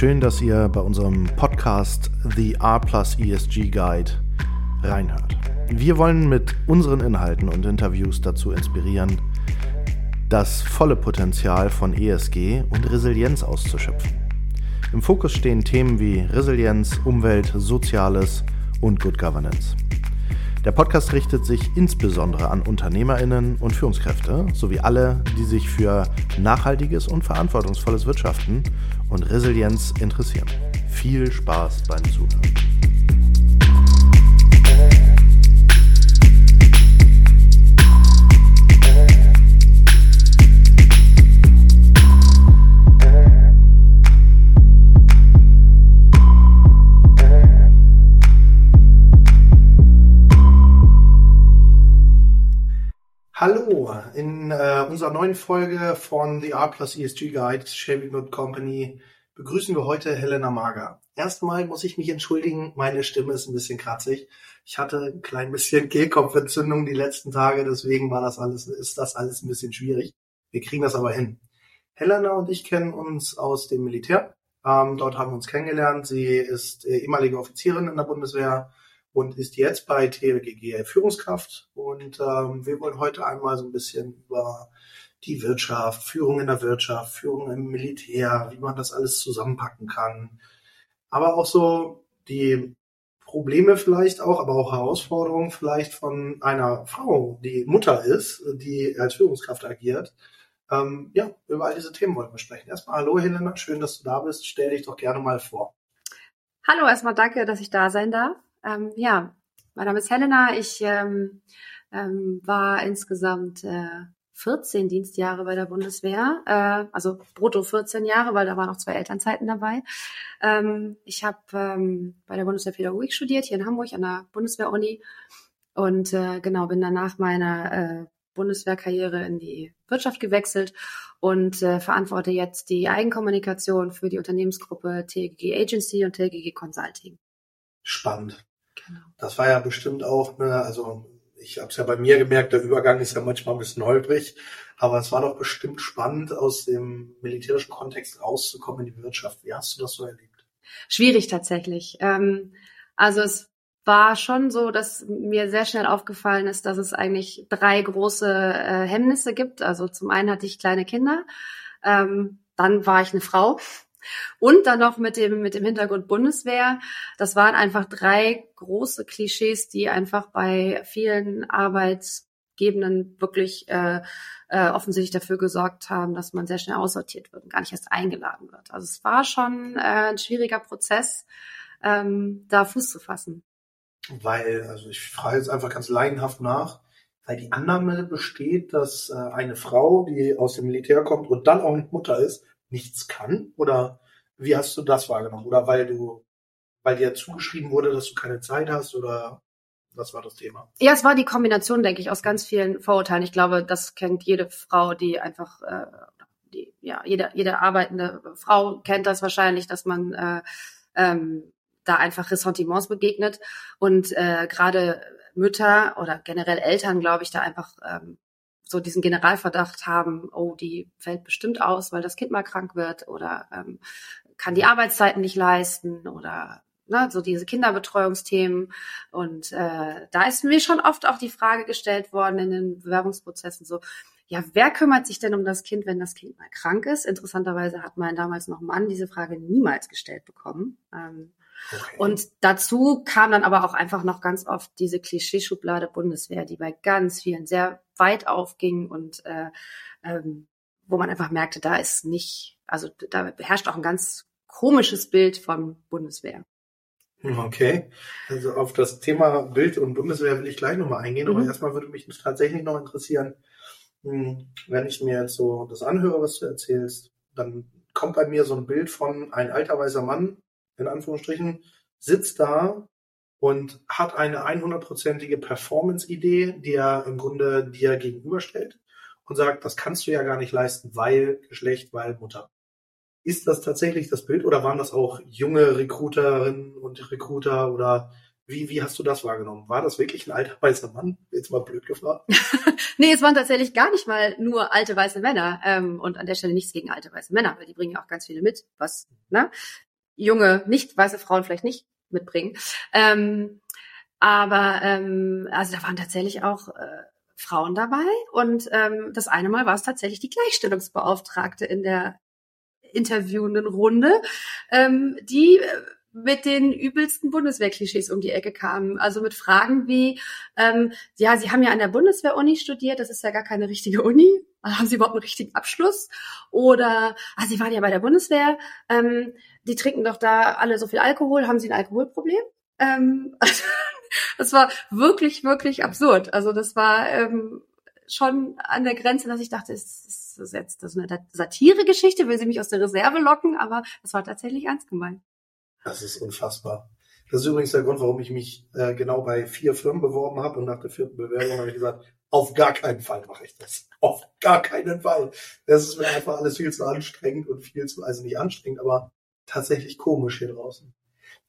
Schön, dass ihr bei unserem Podcast The R Plus ESG Guide reinhört. Wir wollen mit unseren Inhalten und Interviews dazu inspirieren, das volle Potenzial von ESG und Resilienz auszuschöpfen. Im Fokus stehen Themen wie Resilienz, Umwelt, Soziales und Good Governance. Der Podcast richtet sich insbesondere an Unternehmerinnen und Führungskräfte sowie alle, die sich für nachhaltiges und verantwortungsvolles Wirtschaften und Resilienz interessieren. Viel Spaß beim Zuhören. Hallo, in äh, unserer neuen Folge von The R Plus ESG Guide Shaving Good Company begrüßen wir heute Helena Mager. Erstmal muss ich mich entschuldigen, meine Stimme ist ein bisschen kratzig. Ich hatte ein klein bisschen Kehlkopfentzündung die letzten Tage, deswegen war das alles, ist das alles ein bisschen schwierig. Wir kriegen das aber hin. Helena und ich kennen uns aus dem Militär. Ähm, dort haben wir uns kennengelernt. Sie ist äh, ehemalige Offizierin in der Bundeswehr und ist jetzt bei TLGG Führungskraft. Und ähm, wir wollen heute einmal so ein bisschen über die Wirtschaft, Führung in der Wirtschaft, Führung im Militär, wie man das alles zusammenpacken kann. Aber auch so die Probleme vielleicht auch, aber auch Herausforderungen vielleicht von einer Frau, die Mutter ist, die als Führungskraft agiert. Ähm, ja, über all diese Themen wollen wir sprechen. Erstmal hallo Helena, schön, dass du da bist. Stell dich doch gerne mal vor. Hallo, erstmal danke, dass ich da sein darf. Ähm, ja, mein Name ist Helena. Ich ähm, ähm, war insgesamt äh, 14 Dienstjahre bei der Bundeswehr, äh, also brutto 14 Jahre, weil da waren noch zwei Elternzeiten dabei. Ähm, ich habe ähm, bei der Bundeswehr Pädagogik studiert, hier in Hamburg an der Bundeswehr-Uni und äh, genau bin dann nach meiner äh, Bundeswehrkarriere in die Wirtschaft gewechselt und äh, verantworte jetzt die Eigenkommunikation für die Unternehmensgruppe TGG Agency und TGG Consulting. Spannend. Genau. Das war ja bestimmt auch eine, also ich habe es ja bei mir gemerkt, der Übergang ist ja manchmal ein bisschen holprig, aber es war doch bestimmt spannend, aus dem militärischen Kontext rauszukommen in die Wirtschaft. Wie hast du das so erlebt? Schwierig tatsächlich. Ähm, also es war schon so, dass mir sehr schnell aufgefallen ist, dass es eigentlich drei große äh, Hemmnisse gibt. Also zum einen hatte ich kleine Kinder, ähm, dann war ich eine Frau und dann noch mit dem, mit dem Hintergrund Bundeswehr. Das waren einfach drei große Klischees, die einfach bei vielen Arbeitsgebenden wirklich äh, äh, offensichtlich dafür gesorgt haben, dass man sehr schnell aussortiert wird und gar nicht erst eingeladen wird. Also es war schon äh, ein schwieriger Prozess, ähm, da Fuß zu fassen. Weil, also ich frage jetzt einfach ganz laienhaft nach, weil die Annahme besteht, dass äh, eine Frau, die aus dem Militär kommt und dann auch Mutter ist, nichts kann? Oder wie hast du das wahrgenommen? Oder weil du, weil dir zugeschrieben wurde, dass du keine Zeit hast oder was war das Thema? Ja, es war die Kombination, denke ich, aus ganz vielen Vorurteilen. Ich glaube, das kennt jede Frau, die einfach, äh, die, ja, jede, jede arbeitende Frau kennt das wahrscheinlich, dass man äh, ähm, da einfach Ressentiments begegnet und äh, gerade Mütter oder generell Eltern, glaube ich, da einfach ähm, so diesen Generalverdacht haben, oh, die fällt bestimmt aus, weil das Kind mal krank wird oder ähm, kann die Arbeitszeiten nicht leisten oder ne, so diese Kinderbetreuungsthemen. Und äh, da ist mir schon oft auch die Frage gestellt worden in den Bewerbungsprozessen so, ja, wer kümmert sich denn um das Kind, wenn das Kind mal krank ist? Interessanterweise hat mein damals noch Mann diese Frage niemals gestellt bekommen. Ähm, Okay. Und dazu kam dann aber auch einfach noch ganz oft diese Klischeeschublade Bundeswehr, die bei ganz vielen sehr weit aufging und äh, ähm, wo man einfach merkte, da ist nicht, also da herrscht auch ein ganz komisches Bild von Bundeswehr. Okay, also auf das Thema Bild und Bundeswehr will ich gleich nochmal eingehen, mhm. aber erstmal würde mich tatsächlich noch interessieren, hm, wenn ich mir jetzt so das anhöre, was du erzählst, dann kommt bei mir so ein Bild von ein alter weißer Mann, in Anführungsstrichen, sitzt da und hat eine 100%ige Performance-Idee, die er im Grunde dir gegenüberstellt und sagt, das kannst du ja gar nicht leisten, weil Geschlecht, weil Mutter. Ist das tatsächlich das Bild oder waren das auch junge Recruiterinnen und Recruiter oder wie, wie hast du das wahrgenommen? War das wirklich ein alter weißer Mann? Jetzt mal blöd gefragt. nee, es waren tatsächlich gar nicht mal nur alte weiße Männer. Ähm, und an der Stelle nichts gegen alte weiße Männer, weil die bringen ja auch ganz viele mit, was, ne? Junge, nicht weiße Frauen vielleicht nicht mitbringen. Ähm, aber ähm, also da waren tatsächlich auch äh, Frauen dabei und ähm, das eine Mal war es tatsächlich die Gleichstellungsbeauftragte in der interviewenden Runde, ähm, die äh, mit den übelsten Bundeswehrklischees um die Ecke kamen. Also mit Fragen wie, ähm, ja, Sie haben ja an der Bundeswehr-Uni studiert, das ist ja gar keine richtige Uni. Haben Sie überhaupt einen richtigen Abschluss? Oder, ah, Sie waren ja bei der Bundeswehr, ähm, die trinken doch da alle so viel Alkohol, haben Sie ein Alkoholproblem? Ähm, das war wirklich, wirklich absurd. Also das war ähm, schon an der Grenze, dass ich dachte, es ist jetzt das ist eine Satire-Geschichte, will sie mich aus der Reserve locken, aber das war tatsächlich ernst gemeint. Das ist unfassbar. Das ist übrigens der Grund, warum ich mich äh, genau bei vier Firmen beworben habe und nach der vierten Bewerbung habe ich gesagt, auf gar keinen Fall mache ich das. Auf gar keinen Fall. Das ist mir einfach alles viel zu anstrengend und viel zu, also nicht anstrengend, aber tatsächlich komisch hier draußen.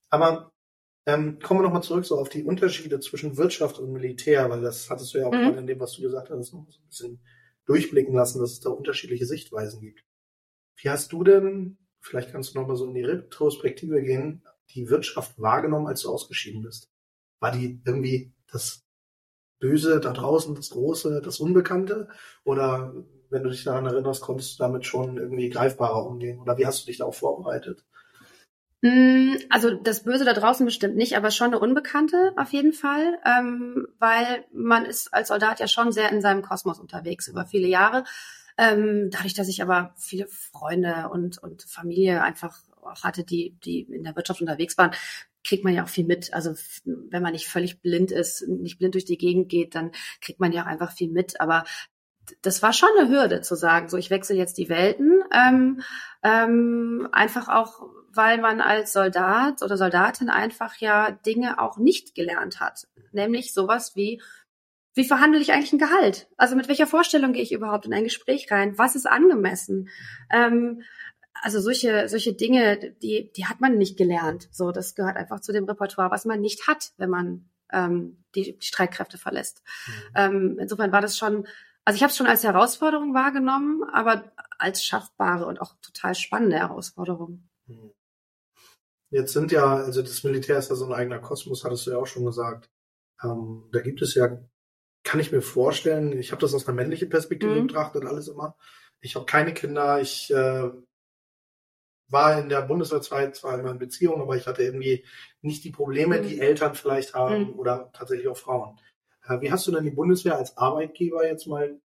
Aber ähm, kommen wir nochmal zurück so auf die Unterschiede zwischen Wirtschaft und Militär, weil das hattest du ja auch mhm. gerade in dem, was du gesagt hast, noch so ein bisschen durchblicken lassen, dass es da unterschiedliche Sichtweisen gibt. Wie hast du denn vielleicht kannst du nochmal so in die Retrospektive gehen, die Wirtschaft wahrgenommen, als du ausgeschieden bist? War die irgendwie das Böse da draußen, das Große, das Unbekannte? Oder wenn du dich daran erinnerst, konntest du damit schon irgendwie greifbarer umgehen? Oder wie hast du dich da auch vorbereitet? Mm, also das Böse da draußen bestimmt nicht, aber schon eine Unbekannte auf jeden Fall, ähm, weil man ist als Soldat ja schon sehr in seinem Kosmos unterwegs über viele Jahre. Ähm, dadurch, dass ich aber viele Freunde und, und Familie einfach auch hatte, die, die in der Wirtschaft unterwegs waren, kriegt man ja auch viel mit. Also wenn man nicht völlig blind ist, nicht blind durch die Gegend geht, dann kriegt man ja auch einfach viel mit. Aber das war schon eine Hürde zu sagen, so ich wechsle jetzt die Welten. Ähm, ähm, einfach auch, weil man als Soldat oder Soldatin einfach ja Dinge auch nicht gelernt hat. Nämlich sowas wie wie verhandle ich eigentlich ein Gehalt? Also mit welcher Vorstellung gehe ich überhaupt in ein Gespräch rein? Was ist angemessen? Ähm, also solche, solche Dinge, die, die hat man nicht gelernt. So, das gehört einfach zu dem Repertoire, was man nicht hat, wenn man ähm, die, die Streitkräfte verlässt. Mhm. Ähm, insofern war das schon, also ich habe es schon als Herausforderung wahrgenommen, aber als schaffbare und auch total spannende Herausforderung. Jetzt sind ja, also das Militär ist ja so ein eigener Kosmos, hattest du ja auch schon gesagt. Ähm, da gibt es ja kann ich mir vorstellen, ich habe das aus einer männlichen Perspektive mhm. betrachtet, alles immer. Ich habe keine Kinder, ich äh, war in der Bundeswehrzeit zwar immer in Beziehung, aber ich hatte irgendwie nicht die Probleme, mhm. die Eltern vielleicht haben mhm. oder tatsächlich auch Frauen. Äh, wie hast du denn die Bundeswehr als Arbeitgeber jetzt mal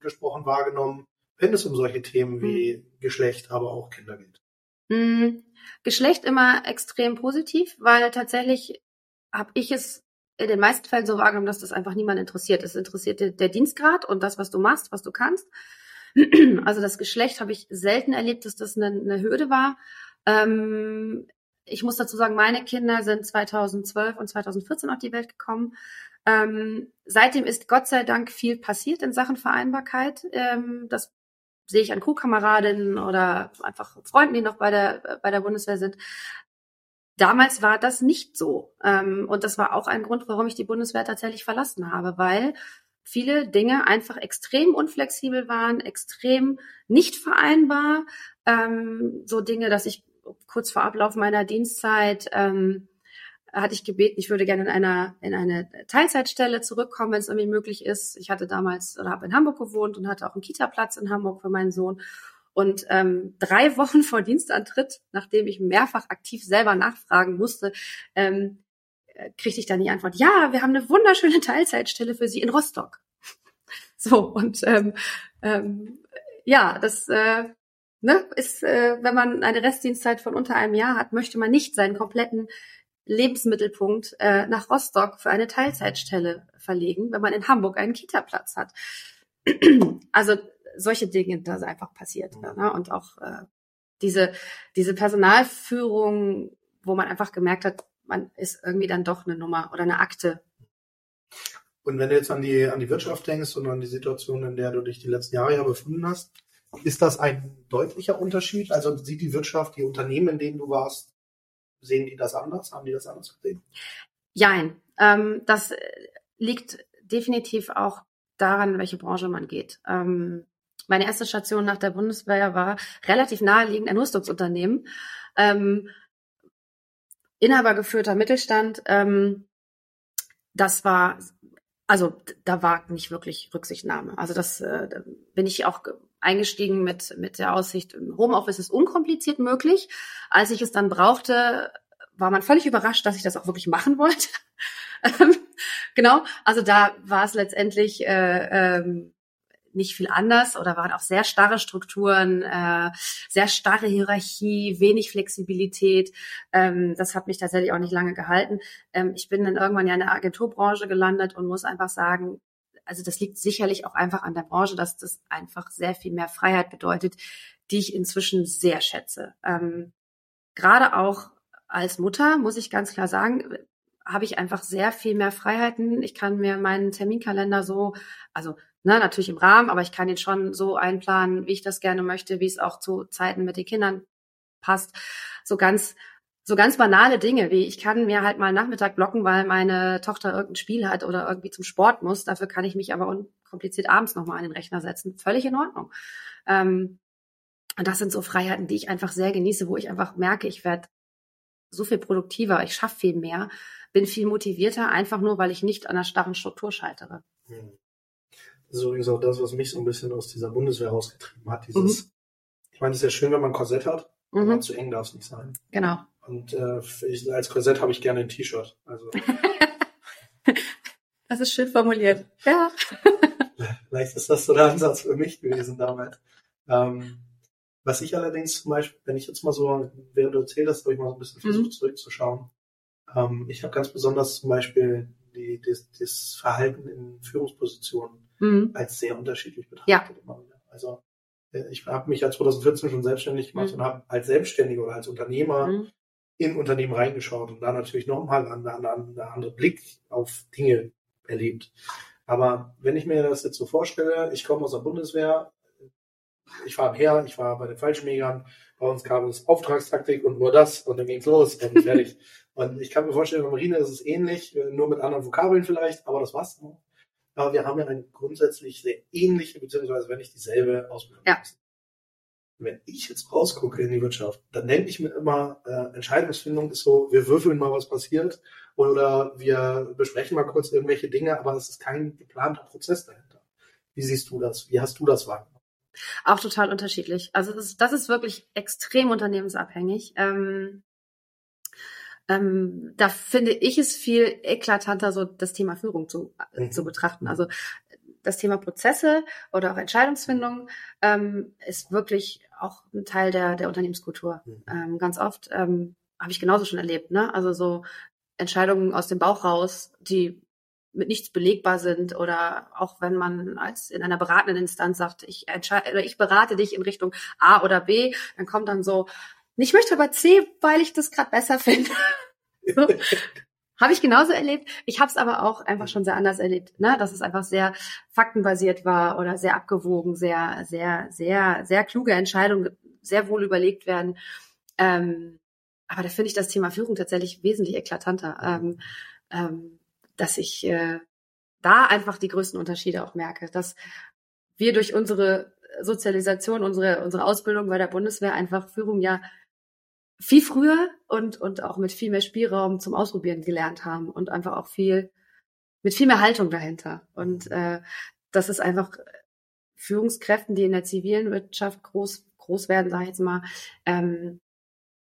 gesprochen wahrgenommen, wenn es um solche Themen wie mhm. Geschlecht, aber auch Kinder geht? Mhm. Geschlecht immer extrem positiv, weil tatsächlich habe ich es in den meisten Fällen so wahrgenommen, dass das einfach niemand interessiert. Es interessiert der Dienstgrad und das, was du machst, was du kannst. Also das Geschlecht habe ich selten erlebt, dass das eine, eine Hürde war. Ähm, ich muss dazu sagen, meine Kinder sind 2012 und 2014 auf die Welt gekommen. Ähm, seitdem ist Gott sei Dank viel passiert in Sachen Vereinbarkeit. Ähm, das sehe ich an Crewkameradinnen oder einfach Freunden, die noch bei der, bei der Bundeswehr sind. Damals war das nicht so. Ähm, und das war auch ein Grund, warum ich die Bundeswehr tatsächlich verlassen habe, weil viele Dinge einfach extrem unflexibel waren, extrem nicht vereinbar. Ähm, so Dinge, dass ich kurz vor Ablauf meiner Dienstzeit ähm, hatte ich gebeten, ich würde gerne in einer in eine Teilzeitstelle zurückkommen, wenn es irgendwie möglich ist. Ich hatte damals oder habe in Hamburg gewohnt und hatte auch einen Kita-Platz in Hamburg für meinen Sohn und ähm, drei Wochen vor Dienstantritt, nachdem ich mehrfach aktiv selber nachfragen musste, ähm, äh, kriegte ich dann die Antwort, ja, wir haben eine wunderschöne Teilzeitstelle für Sie in Rostock. So, und ähm, ähm, ja, das äh, ne, ist, äh, wenn man eine Restdienstzeit von unter einem Jahr hat, möchte man nicht seinen kompletten Lebensmittelpunkt äh, nach Rostock für eine Teilzeitstelle verlegen, wenn man in Hamburg einen Kita-Platz hat. Also solche Dinge da einfach passiert. Ne? Und auch äh, diese, diese Personalführung, wo man einfach gemerkt hat, man ist irgendwie dann doch eine Nummer oder eine Akte. Und wenn du jetzt an die, an die Wirtschaft denkst und an die Situation, in der du dich die letzten Jahre ja befunden hast, ist das ein deutlicher Unterschied? Also sieht die Wirtschaft, die Unternehmen, in denen du warst, sehen die das anders? Haben die das anders gesehen? Jein. Ähm, das liegt definitiv auch daran, in welche Branche man geht. Ähm, meine erste Station nach der Bundeswehr war relativ naheliegend ein Rüstungsunternehmen. Ähm, inhabergeführter Mittelstand, ähm, das war, also da war nicht wirklich Rücksichtnahme. Also das äh, da bin ich auch eingestiegen mit, mit der Aussicht, Homeoffice ist unkompliziert möglich. Als ich es dann brauchte, war man völlig überrascht, dass ich das auch wirklich machen wollte. genau, also da war es letztendlich äh, ähm, nicht viel anders oder waren auch sehr starre Strukturen, äh, sehr starre Hierarchie, wenig Flexibilität. Ähm, das hat mich tatsächlich auch nicht lange gehalten. Ähm, ich bin dann irgendwann ja in der Agenturbranche gelandet und muss einfach sagen, also das liegt sicherlich auch einfach an der Branche, dass das einfach sehr viel mehr Freiheit bedeutet, die ich inzwischen sehr schätze. Ähm, Gerade auch als Mutter muss ich ganz klar sagen, habe ich einfach sehr viel mehr Freiheiten. Ich kann mir meinen Terminkalender so, also ne, natürlich im Rahmen, aber ich kann ihn schon so einplanen, wie ich das gerne möchte, wie es auch zu Zeiten mit den Kindern passt. So ganz so ganz banale Dinge, wie ich kann mir halt mal Nachmittag blocken, weil meine Tochter irgendein Spiel hat oder irgendwie zum Sport muss. Dafür kann ich mich aber unkompliziert abends nochmal an den Rechner setzen. Völlig in Ordnung. Ähm, und das sind so Freiheiten, die ich einfach sehr genieße, wo ich einfach merke, ich werde so viel produktiver, ich schaffe viel mehr, bin viel motivierter, einfach nur, weil ich nicht an einer starren Struktur scheitere. Hm. Das ist übrigens auch das, was mich so ein bisschen aus dieser Bundeswehr rausgetrieben hat. Dieses, mhm. ich meine, es ist ja schön, wenn man ein Korsett hat, mhm. aber zu eng darf es nicht sein. Genau. Und äh, ich, als Korsett habe ich gerne ein T-Shirt. Also. das ist schön formuliert. Ja. Vielleicht ist das so der Ansatz für mich gewesen damals. Ähm, was ich allerdings zum Beispiel, wenn ich jetzt mal so, während du erzählt hast, habe ich mal so ein bisschen versucht mhm. zurückzuschauen. Ähm, ich habe ganz besonders zum Beispiel die, das, das Verhalten in Führungspositionen mhm. als sehr unterschiedlich betrachtet. Ja. Also äh, ich habe mich ja 2014 schon selbstständig gemacht mhm. und habe als Selbstständiger oder als Unternehmer mhm. In Unternehmen reingeschaut und da natürlich nochmal einen, einen, einen anderen Blick auf Dinge erlebt. Aber wenn ich mir das jetzt so vorstelle, ich komme aus der Bundeswehr, ich war am Heer, ich war bei den Fallschirmjägern, bei uns gab es Auftragstaktik und nur das und dann ging's los und fertig. und ich kann mir vorstellen, bei Marine ist es ähnlich, nur mit anderen Vokabeln vielleicht, aber das war's. Aber wir haben ja eine grundsätzlich sehr ähnliche, beziehungsweise wenn nicht dieselbe Ausbildung. Ja. Wenn ich jetzt rausgucke in die Wirtschaft, dann denke ich mir immer, äh, Entscheidungsfindung ist so, wir würfeln mal, was passiert, oder wir besprechen mal kurz irgendwelche Dinge, aber es ist kein geplanter Prozess dahinter. Wie siehst du das? Wie hast du das wahrgenommen? Auch total unterschiedlich. Also das ist, das ist wirklich extrem unternehmensabhängig. Ähm, ähm, da finde ich es viel eklatanter, so das Thema Führung zu, äh, mhm. zu betrachten. Also das Thema Prozesse oder auch Entscheidungsfindung ähm, ist wirklich auch ein Teil der, der Unternehmenskultur. Mhm. Ähm, ganz oft ähm, habe ich genauso schon erlebt. Ne? Also so Entscheidungen aus dem Bauch raus, die mit nichts belegbar sind oder auch wenn man als in einer beratenden Instanz sagt, ich entscheide oder ich berate dich in Richtung A oder B, dann kommt dann so, ich möchte aber C, weil ich das gerade besser finde. so. Habe ich genauso erlebt. Ich habe es aber auch einfach schon sehr anders erlebt, ne? dass es einfach sehr faktenbasiert war oder sehr abgewogen, sehr, sehr, sehr, sehr kluge Entscheidungen, sehr wohl überlegt werden. Ähm, aber da finde ich das Thema Führung tatsächlich wesentlich eklatanter. Ähm, ähm, dass ich äh, da einfach die größten Unterschiede auch merke, dass wir durch unsere Sozialisation, unsere, unsere Ausbildung bei der Bundeswehr einfach Führung ja viel früher und, und auch mit viel mehr Spielraum zum Ausprobieren gelernt haben und einfach auch viel, mit viel mehr Haltung dahinter. Und äh, das ist einfach Führungskräften, die in der zivilen Wirtschaft groß, groß werden, sage ich jetzt mal, ähm,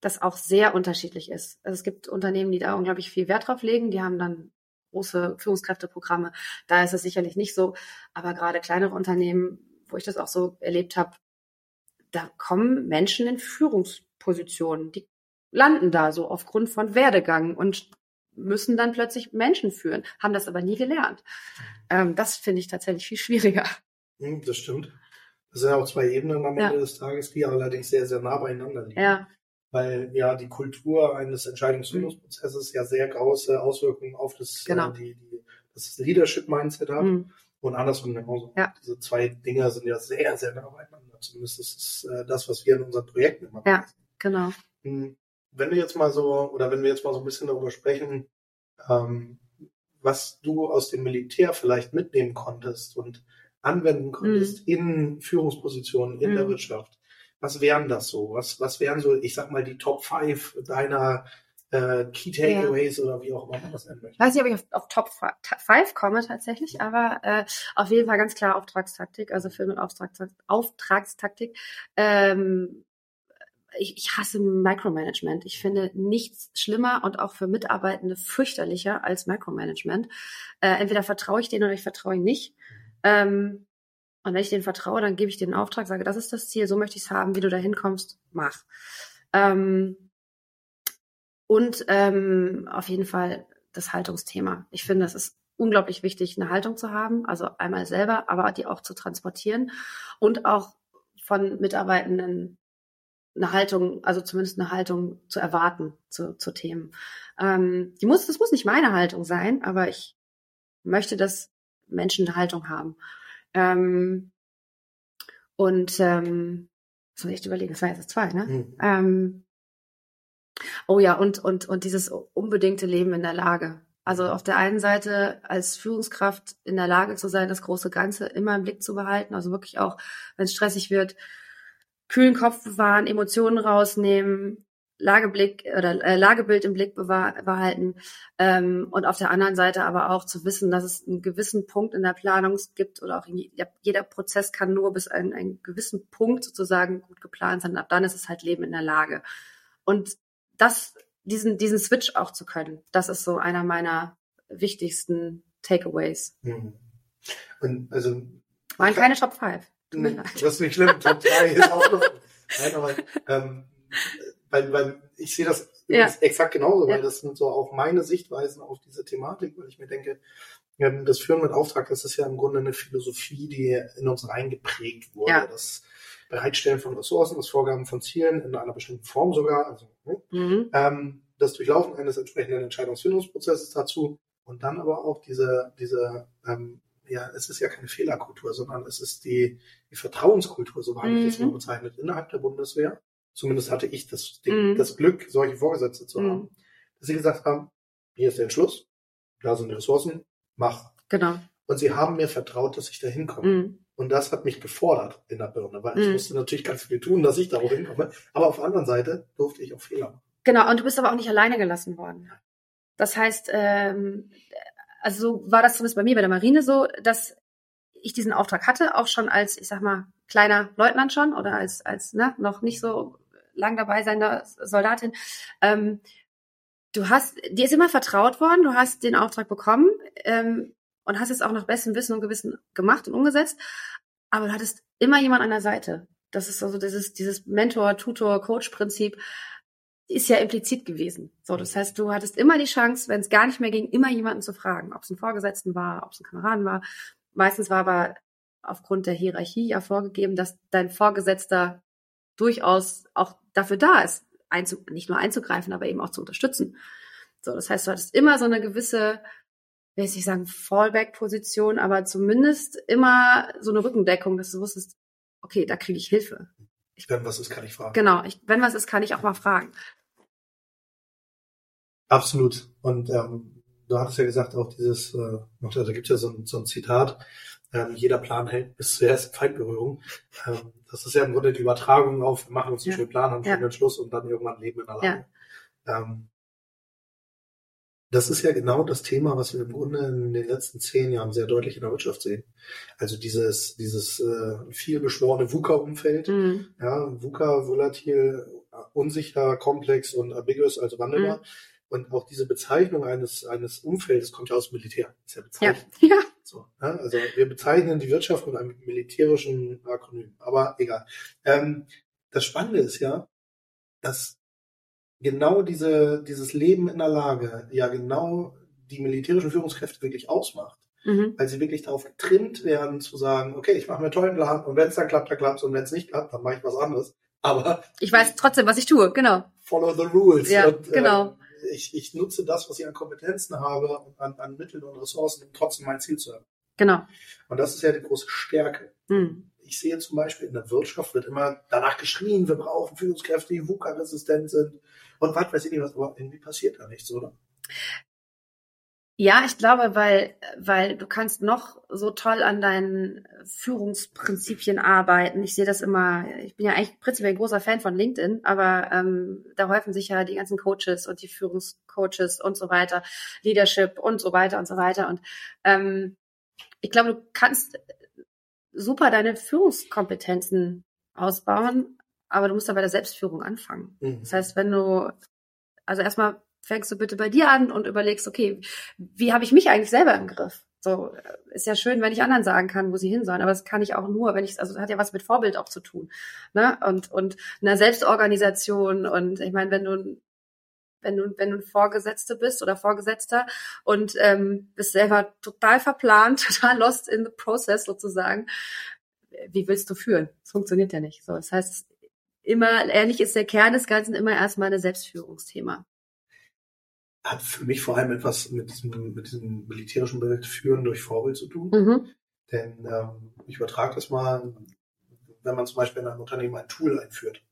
das auch sehr unterschiedlich ist. Also es gibt Unternehmen, die da unglaublich viel Wert drauf legen, die haben dann große Führungskräfteprogramme. Da ist es sicherlich nicht so. Aber gerade kleinere Unternehmen, wo ich das auch so erlebt habe, da kommen Menschen in Führungspositionen, die landen da so aufgrund von Werdegang und müssen dann plötzlich Menschen führen, haben das aber nie gelernt. Ähm, das finde ich tatsächlich viel schwieriger. Hm, das stimmt. Das sind ja auch zwei Ebenen am Ende ja. des Tages, die allerdings sehr, sehr nah beieinander liegen. Ja weil ja die Kultur eines Entscheidungsfindungsprozesses mhm. ja sehr große Auswirkungen auf das, äh, genau. äh, die, die, das Leadership-Mindset hat. Mhm. Und andersrum genauso. Ja. Diese zwei Dinge sind ja sehr, sehr nah beieinander. Zumindest das ist äh, das, was wir in unseren Projekten immer machen. Ja, genau. Hm, wenn wir jetzt mal so, oder wenn wir jetzt mal so ein bisschen darüber sprechen, ähm, was du aus dem Militär vielleicht mitnehmen konntest und anwenden konntest mhm. in Führungspositionen in mhm. der Wirtschaft was wären das so? Was, was wären so, ich sag mal, die Top 5 deiner äh, Key Takeaways ja. oder wie auch immer man das nennen möchte. Ich weiß nicht, ob ich auf, auf Top 5 komme tatsächlich, aber äh, auf jeden Fall ganz klar Auftragstaktik, also Film- und Auftragstaktik. Auftragstaktik. Ähm, ich, ich hasse Micromanagement. Ich finde nichts schlimmer und auch für Mitarbeitende fürchterlicher als Micromanagement. Äh, entweder vertraue ich denen oder ich vertraue ihnen nicht. Ähm, und wenn ich denen vertraue, dann gebe ich denen einen Auftrag, sage, das ist das Ziel, so möchte ich es haben, wie du da hinkommst, mach. Ähm, und ähm, auf jeden Fall das Haltungsthema. Ich finde, es ist unglaublich wichtig, eine Haltung zu haben, also einmal selber, aber die auch zu transportieren und auch von Mitarbeitenden eine Haltung, also zumindest eine Haltung zu erwarten zu, zu Themen. Ähm, die muss, das muss nicht meine Haltung sein, aber ich möchte, dass Menschen eine Haltung haben. Ähm, und ähm, das muss ich echt überlegen, das war jetzt das zwei, ne? Mhm. Ähm, oh ja, und, und, und dieses unbedingte Leben in der Lage. Also auf der einen Seite als Führungskraft in der Lage zu sein, das große Ganze immer im Blick zu behalten, also wirklich auch, wenn es stressig wird, kühlen Kopf bewahren, Emotionen rausnehmen, Lageblick oder äh, Lagebild im Blick behalten ähm, und auf der anderen Seite aber auch zu wissen, dass es einen gewissen Punkt in der Planung gibt oder auch in, jeder Prozess kann nur bis einen gewissen Punkt sozusagen gut geplant sein. Ab dann ist es halt Leben in der Lage. Und das, diesen, diesen Switch auch zu können, das ist so einer meiner wichtigsten Takeaways. Mhm. Und also waren keine Top 5. Nee, das ist nicht schlimm. Top 3 ist auch noch. Nein, aber ähm, weil, weil ich sehe das ja. exakt genauso, weil ja. das sind so auch meine Sichtweisen auf diese Thematik, weil ich mir denke, ähm, das Führen mit Auftrag, das ist ja im Grunde eine Philosophie, die in uns reingeprägt wurde. Ja. Das Bereitstellen von Ressourcen, das Vorgaben von Zielen in einer bestimmten Form sogar, also ne? mhm. ähm, das Durchlaufen eines entsprechenden Entscheidungsfindungsprozesses dazu und dann aber auch diese, diese ähm, ja, es ist ja keine Fehlerkultur, sondern es ist die, die Vertrauenskultur, so habe ich das mal mhm. bezeichnet, innerhalb der Bundeswehr. Zumindest hatte ich das, mhm. das Glück, solche Vorgesetzte zu mhm. haben, dass sie gesagt haben, hier ist der Entschluss, da sind die Ressourcen, mach. Genau. Und sie haben mir vertraut, dass ich da hinkomme. Mhm. Und das hat mich gefordert in der Birne, weil ich mhm. musste natürlich ganz viel tun, dass ich da auch hinkomme. Aber auf der anderen Seite durfte ich auch Fehler machen. Genau, und du bist aber auch nicht alleine gelassen worden. Das heißt, ähm, also so war das zumindest bei mir bei der Marine so, dass ich diesen Auftrag hatte, auch schon als, ich sag mal, kleiner Leutnant schon oder als, als ne, noch nicht so lang dabei seiende Soldatin. Ähm, du hast, dir ist immer vertraut worden, du hast den Auftrag bekommen ähm, und hast es auch nach bestem Wissen und Gewissen gemacht und umgesetzt, aber du hattest immer jemand an der Seite. Das ist also dieses, dieses Mentor, Tutor, Coach-Prinzip ist ja implizit gewesen. So, das heißt, du hattest immer die Chance, wenn es gar nicht mehr ging, immer jemanden zu fragen, ob es ein Vorgesetzten war, ob es ein Kameraden war. Meistens war aber aufgrund der Hierarchie ja vorgegeben, dass dein Vorgesetzter durchaus auch dafür da ist, nicht nur einzugreifen, aber eben auch zu unterstützen. So, das heißt, du hattest immer so eine gewisse, will ich nicht sagen Fallback-Position, aber zumindest immer so eine Rückendeckung, dass du wusstest, okay, da kriege ich Hilfe. Ich, wenn was ist, kann ich fragen. Genau, ich, wenn was ist, kann ich auch mal fragen. Absolut. Und ähm, du hattest ja gesagt, auch dieses, äh, da gibt es ja so ein, so ein Zitat, ähm, jeder Plan hält bis zur ersten Feindberührung. Ähm, das ist ja im Grunde die Übertragung auf, wir machen uns einen ja. schönen Plan, haben ja. den Schluss und dann irgendwann leben in der Lage. Ja. Ähm, das ist ja genau das Thema, was wir im Grunde in den letzten zehn Jahren sehr deutlich in der Wirtschaft sehen. Also dieses, dieses äh, viel beschworene VUCA-Umfeld, mhm. ja, VUCA, volatil, unsicher, komplex und ambiguous, also wandelbar. Mhm. Und auch diese Bezeichnung eines, eines Umfeldes kommt ja aus dem Militär. Ist ja bezeichnet. Ja. ja. So, ja, ne? also wir bezeichnen die Wirtschaft mit einem militärischen Akronym, aber egal. Ähm, das Spannende ist ja, dass genau diese, dieses Leben in der Lage ja genau die militärischen Führungskräfte wirklich ausmacht. Mhm. Weil sie wirklich darauf getrimmt werden zu sagen, okay, ich mache mir einen tollen Plan und wenn es dann klappt, dann klappt es und wenn es nicht klappt, dann mache ich was anderes. Aber ich weiß trotzdem, was ich tue, genau. Follow the rules. Ja, und, genau. Äh, ich, ich nutze das, was ich an Kompetenzen habe und an, an Mitteln und Ressourcen, um trotzdem mein Ziel zu haben. Genau. Und das ist ja die große Stärke. Mhm. Ich sehe zum Beispiel in der Wirtschaft wird immer danach geschrien, wir brauchen Führungskräfte, die VUCA-resistent sind und was weiß ich nicht was, aber irgendwie passiert da nichts, oder? Ja, ich glaube, weil, weil du kannst noch so toll an deinen Führungsprinzipien arbeiten. Ich sehe das immer, ich bin ja eigentlich prinzipiell ein großer Fan von LinkedIn, aber ähm, da häufen sich ja die ganzen Coaches und die Führungscoaches und so weiter, Leadership und so weiter und so weiter. Und ähm, ich glaube, du kannst super deine Führungskompetenzen ausbauen, aber du musst da bei der Selbstführung anfangen. Mhm. Das heißt, wenn du, also erstmal fängst du bitte bei dir an und überlegst, okay, wie habe ich mich eigentlich selber im Griff? So ist ja schön, wenn ich anderen sagen kann, wo sie hin sollen, aber das kann ich auch nur, wenn ich also das hat ja was mit Vorbild auch zu tun, ne? Und und einer Selbstorganisation und ich meine, wenn du wenn du wenn du ein Vorgesetzte bist oder Vorgesetzter und ähm, bist selber total verplant, total lost in the process sozusagen, wie willst du führen? Das funktioniert ja nicht. So, das heißt immer ehrlich ist der Kern des Ganzen immer erstmal ein Selbstführungsthema hat für mich vor allem etwas mit diesem, mit diesem militärischen Bild Führen durch Vorbild zu tun. Mhm. Denn ähm, ich übertrage das mal, wenn man zum Beispiel in einem Unternehmen ein Tool einführt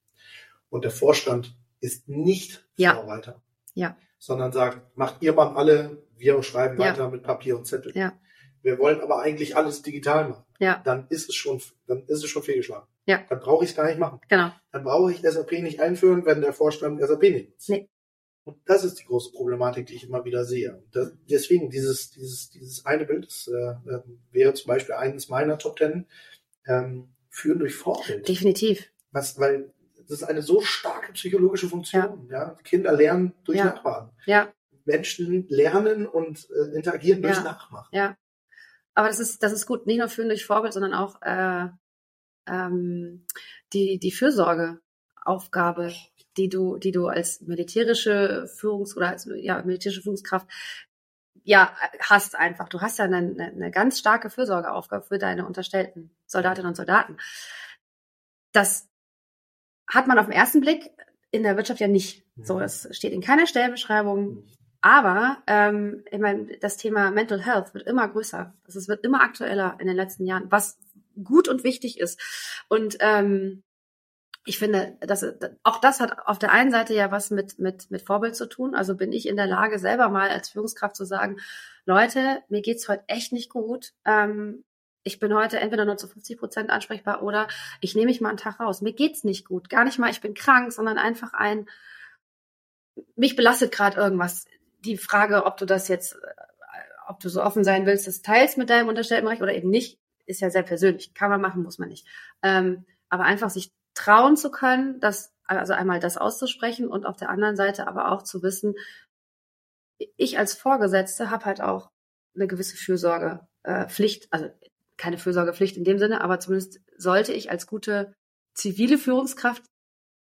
und der Vorstand ist nicht ja. Vorreiter, ja. sondern sagt, macht ihr mal alle, wir schreiben ja. weiter mit Papier und Zettel. Ja. Wir wollen aber eigentlich alles digital machen. Ja. Dann ist es schon, dann ist es schon fehlgeschlagen. Ja. Dann brauche ich es gar nicht machen. Genau. Dann brauche ich SAP nicht einführen, wenn der Vorstand SAP nicht nutzt. Nee. Und das ist die große Problematik, die ich immer wieder sehe. Das, deswegen dieses, dieses, dieses eine Bild, das äh, äh, wäre zum Beispiel eines meiner Top Ten, ähm, führen durch Vorbild. Definitiv. Was, weil das ist eine so starke psychologische Funktion. Ja. ja? Kinder lernen durch ja. Nachbarn. Ja. Menschen lernen und äh, interagieren durch ja. Nachmachen. Ja. Aber das ist, das ist gut. Nicht nur führen durch Vorbild, sondern auch äh, ähm, die, die Fürsorgeaufgabe die du, die du als militärische Führungs- oder als ja, militärische Führungskraft ja, hast einfach. Du hast ja eine, eine ganz starke Fürsorgeaufgabe für deine unterstellten Soldatinnen und Soldaten. Das hat man auf den ersten Blick in der Wirtschaft ja nicht. So, mhm. das steht in keiner Stellenbeschreibung. Mhm. Aber ähm, ich meine, das Thema Mental Health wird immer größer. Also es wird immer aktueller in den letzten Jahren, was gut und wichtig ist. Und ähm, ich finde, dass, auch das hat auf der einen Seite ja was mit, mit, mit Vorbild zu tun. Also bin ich in der Lage, selber mal als Führungskraft zu sagen, Leute, mir geht's heute echt nicht gut. Ähm, ich bin heute entweder nur zu 50 Prozent ansprechbar oder ich nehme mich mal einen Tag raus. Mir geht's nicht gut. Gar nicht mal, ich bin krank, sondern einfach ein, mich belastet gerade irgendwas. Die Frage, ob du das jetzt, ob du so offen sein willst, das teilst mit deinem unterstellten Bereich oder eben nicht, ist ja sehr persönlich. Kann man machen, muss man nicht. Ähm, aber einfach sich trauen zu können, das, also einmal das auszusprechen und auf der anderen Seite aber auch zu wissen, ich als Vorgesetzte habe halt auch eine gewisse Fürsorgepflicht, äh, also keine Fürsorgepflicht in dem Sinne, aber zumindest sollte ich als gute zivile Führungskraft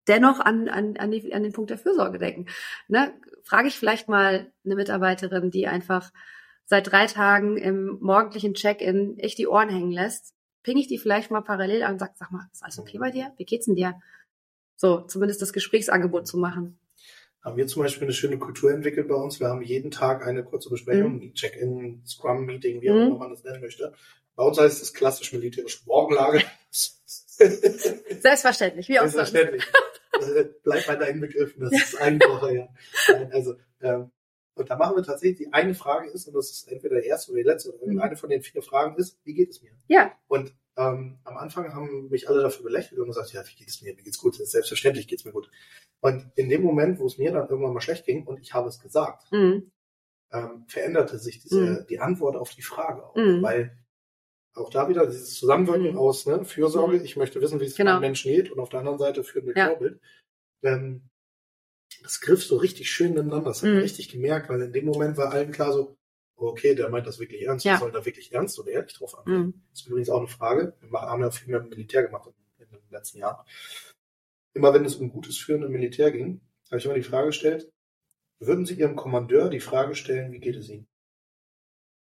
dennoch an, an, an, die, an den Punkt der Fürsorge denken. Ne? Frage ich vielleicht mal eine Mitarbeiterin, die einfach seit drei Tagen im morgendlichen Check-in echt die Ohren hängen lässt ping ich die vielleicht mal parallel an und sag, sag mal, ist alles okay bei dir? Wie geht's denn dir? So, zumindest das Gesprächsangebot zu machen. Haben wir zum Beispiel eine schöne Kultur entwickelt bei uns. Wir haben jeden Tag eine kurze Besprechung, mhm. Check-in, Scrum-Meeting, wie auch mhm. immer man das nennen möchte. Bei uns heißt es klassisch militärisch Morgenlage. Selbstverständlich, wie auch Selbstverständlich. Äh, bleib bei deinen Begriffen, das ist einfacher, ja. Also, ähm, und da machen wir tatsächlich, die eine Frage ist, und das ist entweder die erste oder die letzte, oder mhm. eine von den vier Fragen ist, wie geht es mir? Ja. Und ähm, am Anfang haben mich alle dafür belächelt und gesagt, ja, wie geht es mir? Mir geht's gut, selbstverständlich geht's mir gut. Und in dem Moment, wo es mir dann irgendwann mal schlecht ging und ich habe es gesagt, mhm. ähm, veränderte sich diese, mhm. die Antwort auf die Frage auch, mhm. weil auch da wieder dieses Zusammenwirken mhm. aus ne, Fürsorge, mhm. ich möchte wissen, wie es genau. Menschen geht und auf der anderen Seite führen mit ja. Vorbild. Ähm, das griff so richtig schön ineinander. Das hat mhm. man richtig gemerkt, weil in dem Moment war allen klar so, okay, der meint das wirklich ernst. Ja. Wir sollen da wirklich ernst oder ehrlich drauf angehen. Mhm. Das ist übrigens auch eine Frage. Wir haben ja viel mehr im Militär gemacht in, in den letzten Jahren. Immer wenn es um gutes Führen im Militär ging, habe ich immer die Frage gestellt, würden Sie Ihrem Kommandeur die Frage stellen, wie geht es Ihnen?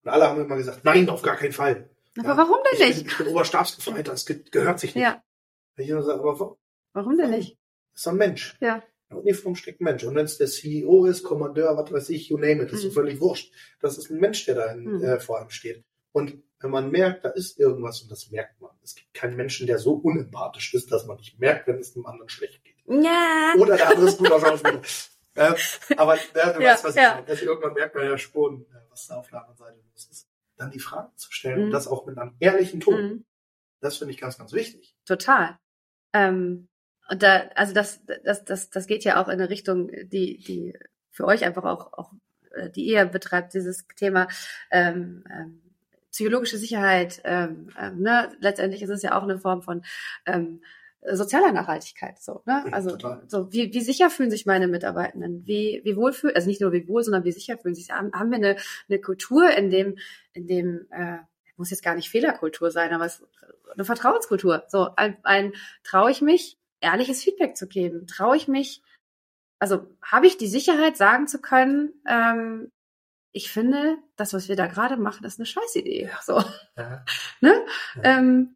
Und alle haben immer gesagt, nein, auf gar keinen Fall. Aber ja, warum denn nicht? Ich bin, ich bin Oberstabsgefreiter, es gehört sich nicht. Ja. Ich immer sage, aber warum? Warum denn nicht? Das ist ein Mensch. Ja. In der Uniform steckt ein Mensch. Und wenn es der CEO ist, Kommandeur, was weiß ich, you name it, ist mhm. so völlig wurscht. Das ist ein Mensch, der da mhm. äh, vor einem steht. Und wenn man merkt, da ist irgendwas, und das merkt man. Es gibt keinen Menschen, der so unempathisch ist, dass man nicht merkt, wenn es einem anderen schlecht geht. Ja. Oder der andere ist guter Schauspieler. äh, aber ja, du ja, weißt, was ich meine. Also irgendwann merkt man ja schon, äh, was da auf der anderen Seite los ist, dann die Fragen zu stellen mhm. und das auch mit einem ehrlichen Ton. Mhm. Das finde ich ganz, ganz wichtig. Total. Ähm, und da, also das, das, das, das geht ja auch in eine Richtung, die, die für euch einfach auch, auch äh, die ihr betreibt, dieses Thema ähm, ähm, psychologische Sicherheit. Ähm, ähm, ne? Letztendlich ist es ja auch eine Form von ähm, sozialer Nachhaltigkeit. So, ne? Also so wie, wie sicher fühlen sich meine Mitarbeitenden? Wie, wie wohl fühlen, also nicht nur wie wohl, sondern wie sicher fühlen sich? Haben, haben wir eine, eine Kultur, in dem, in dem äh, muss jetzt gar nicht Fehlerkultur sein, aber es, eine Vertrauenskultur. So ein, ein traue ich mich, ehrliches Feedback zu geben? Traue ich mich, also habe ich die Sicherheit, sagen zu können, ähm, ich finde, das, was wir da gerade machen, ist eine Scheißidee. So. Ja. ne? Ja. Ähm,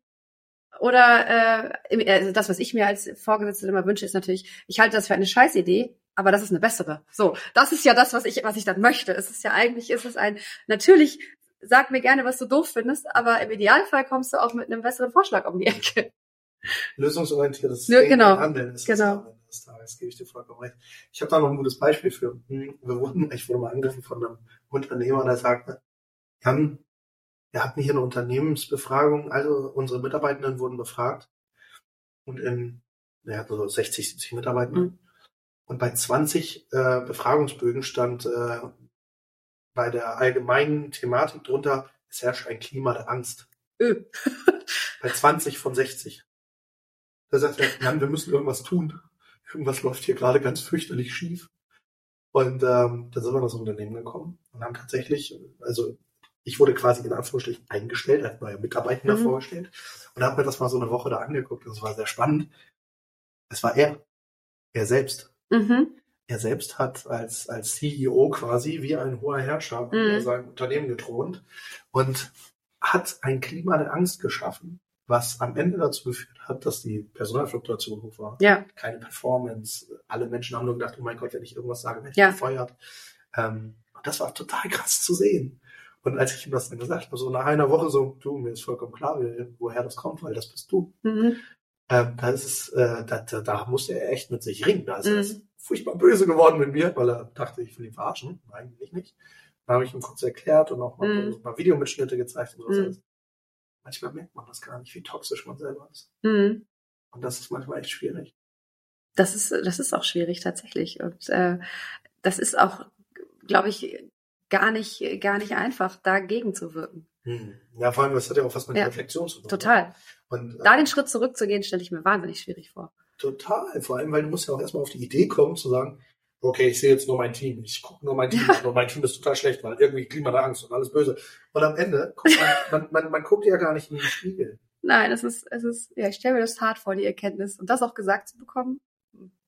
oder äh, also das, was ich mir als Vorgesetzte immer wünsche, ist natürlich, ich halte das für eine Scheißidee, aber das ist eine bessere. So, das ist ja das, was ich, was ich dann möchte. Es ist ja eigentlich, ist es ein, natürlich sag mir gerne, was du doof findest, aber im Idealfall kommst du auch mit einem besseren Vorschlag um die Ecke. Lösungsorientiertes ja, genau. Handeln ist genau. das des Tages, gebe ich dir vollkommen recht. Ich habe da noch ein gutes Beispiel für. Hm, wir wurden, ich wurde mal angegriffen von einem Unternehmer, der sagte, Jan, wir hatten hier eine Unternehmensbefragung, also unsere Mitarbeitenden wurden befragt und in, er hatte so 60, 70 Mitarbeiter. Mhm. Und bei 20 äh, Befragungsbögen stand äh, bei der allgemeinen Thematik drunter, es herrscht ein Klima der Angst. Bei 20 von 60. Da sagt er, Jan, wir müssen irgendwas tun. Irgendwas läuft hier gerade ganz fürchterlich schief. Und ähm, dann sind wir in das Unternehmen gekommen und haben tatsächlich, also ich wurde quasi in Anführungsstrichen eingestellt, als neuer Mitarbeiter mhm. vorgestellt und habe mir das mal so eine Woche da angeguckt. Das war sehr spannend. Es war er, er selbst. Mhm. Er selbst hat als, als CEO quasi wie ein hoher Herrscher mhm. über sein Unternehmen getront und hat ein Klima der Angst geschaffen, was am Ende dazu geführt hat, dass die Personalfluktuation hoch war. Ja. Keine Performance. Alle Menschen haben nur gedacht, oh mein Gott, wenn ich irgendwas sage, werde ich ja. gefeuert. Ähm, und das war total krass zu sehen. Und als ich ihm das dann gesagt habe, so nach einer Woche so, du, mir ist vollkommen klar, woher das kommt, weil das bist du. Mhm. Ähm, da ist es, äh, da, da, da musste er echt mit sich ringen. Da ist er mhm. furchtbar böse geworden mit mir, weil er dachte, ich will ihn verarschen. Eigentlich nicht. Dann habe ich ihm kurz erklärt und auch mal mhm. ein paar Videomitschnitte gezeigt und so. Mhm. Manchmal merkt man das gar nicht, wie toxisch man selber ist. Mhm. Und das ist manchmal echt schwierig. Das ist, das ist auch schwierig tatsächlich. Und äh, das ist auch, glaube ich, gar nicht, gar nicht einfach, dagegen zu wirken. Hm. Ja, vor allem, das hat ja auch was mit ja. Reflexion zu tun. Total. Und, äh, da den Schritt zurückzugehen, stelle ich mir wahnsinnig schwierig vor. Total. Vor allem, weil du musst ja auch erstmal auf die Idee kommen, zu sagen, okay, ich sehe jetzt nur mein Team. Ich gucke nur mein Team ja. und mein Team ist total schlecht, weil irgendwie Klima der Angst und alles böse. Und am Ende guckt man, man, man, man guckt ja gar nicht in den Spiegel. Nein, es ist, es ist, ja, ich stelle mir das hart vor, die Erkenntnis. Und das auch gesagt zu bekommen,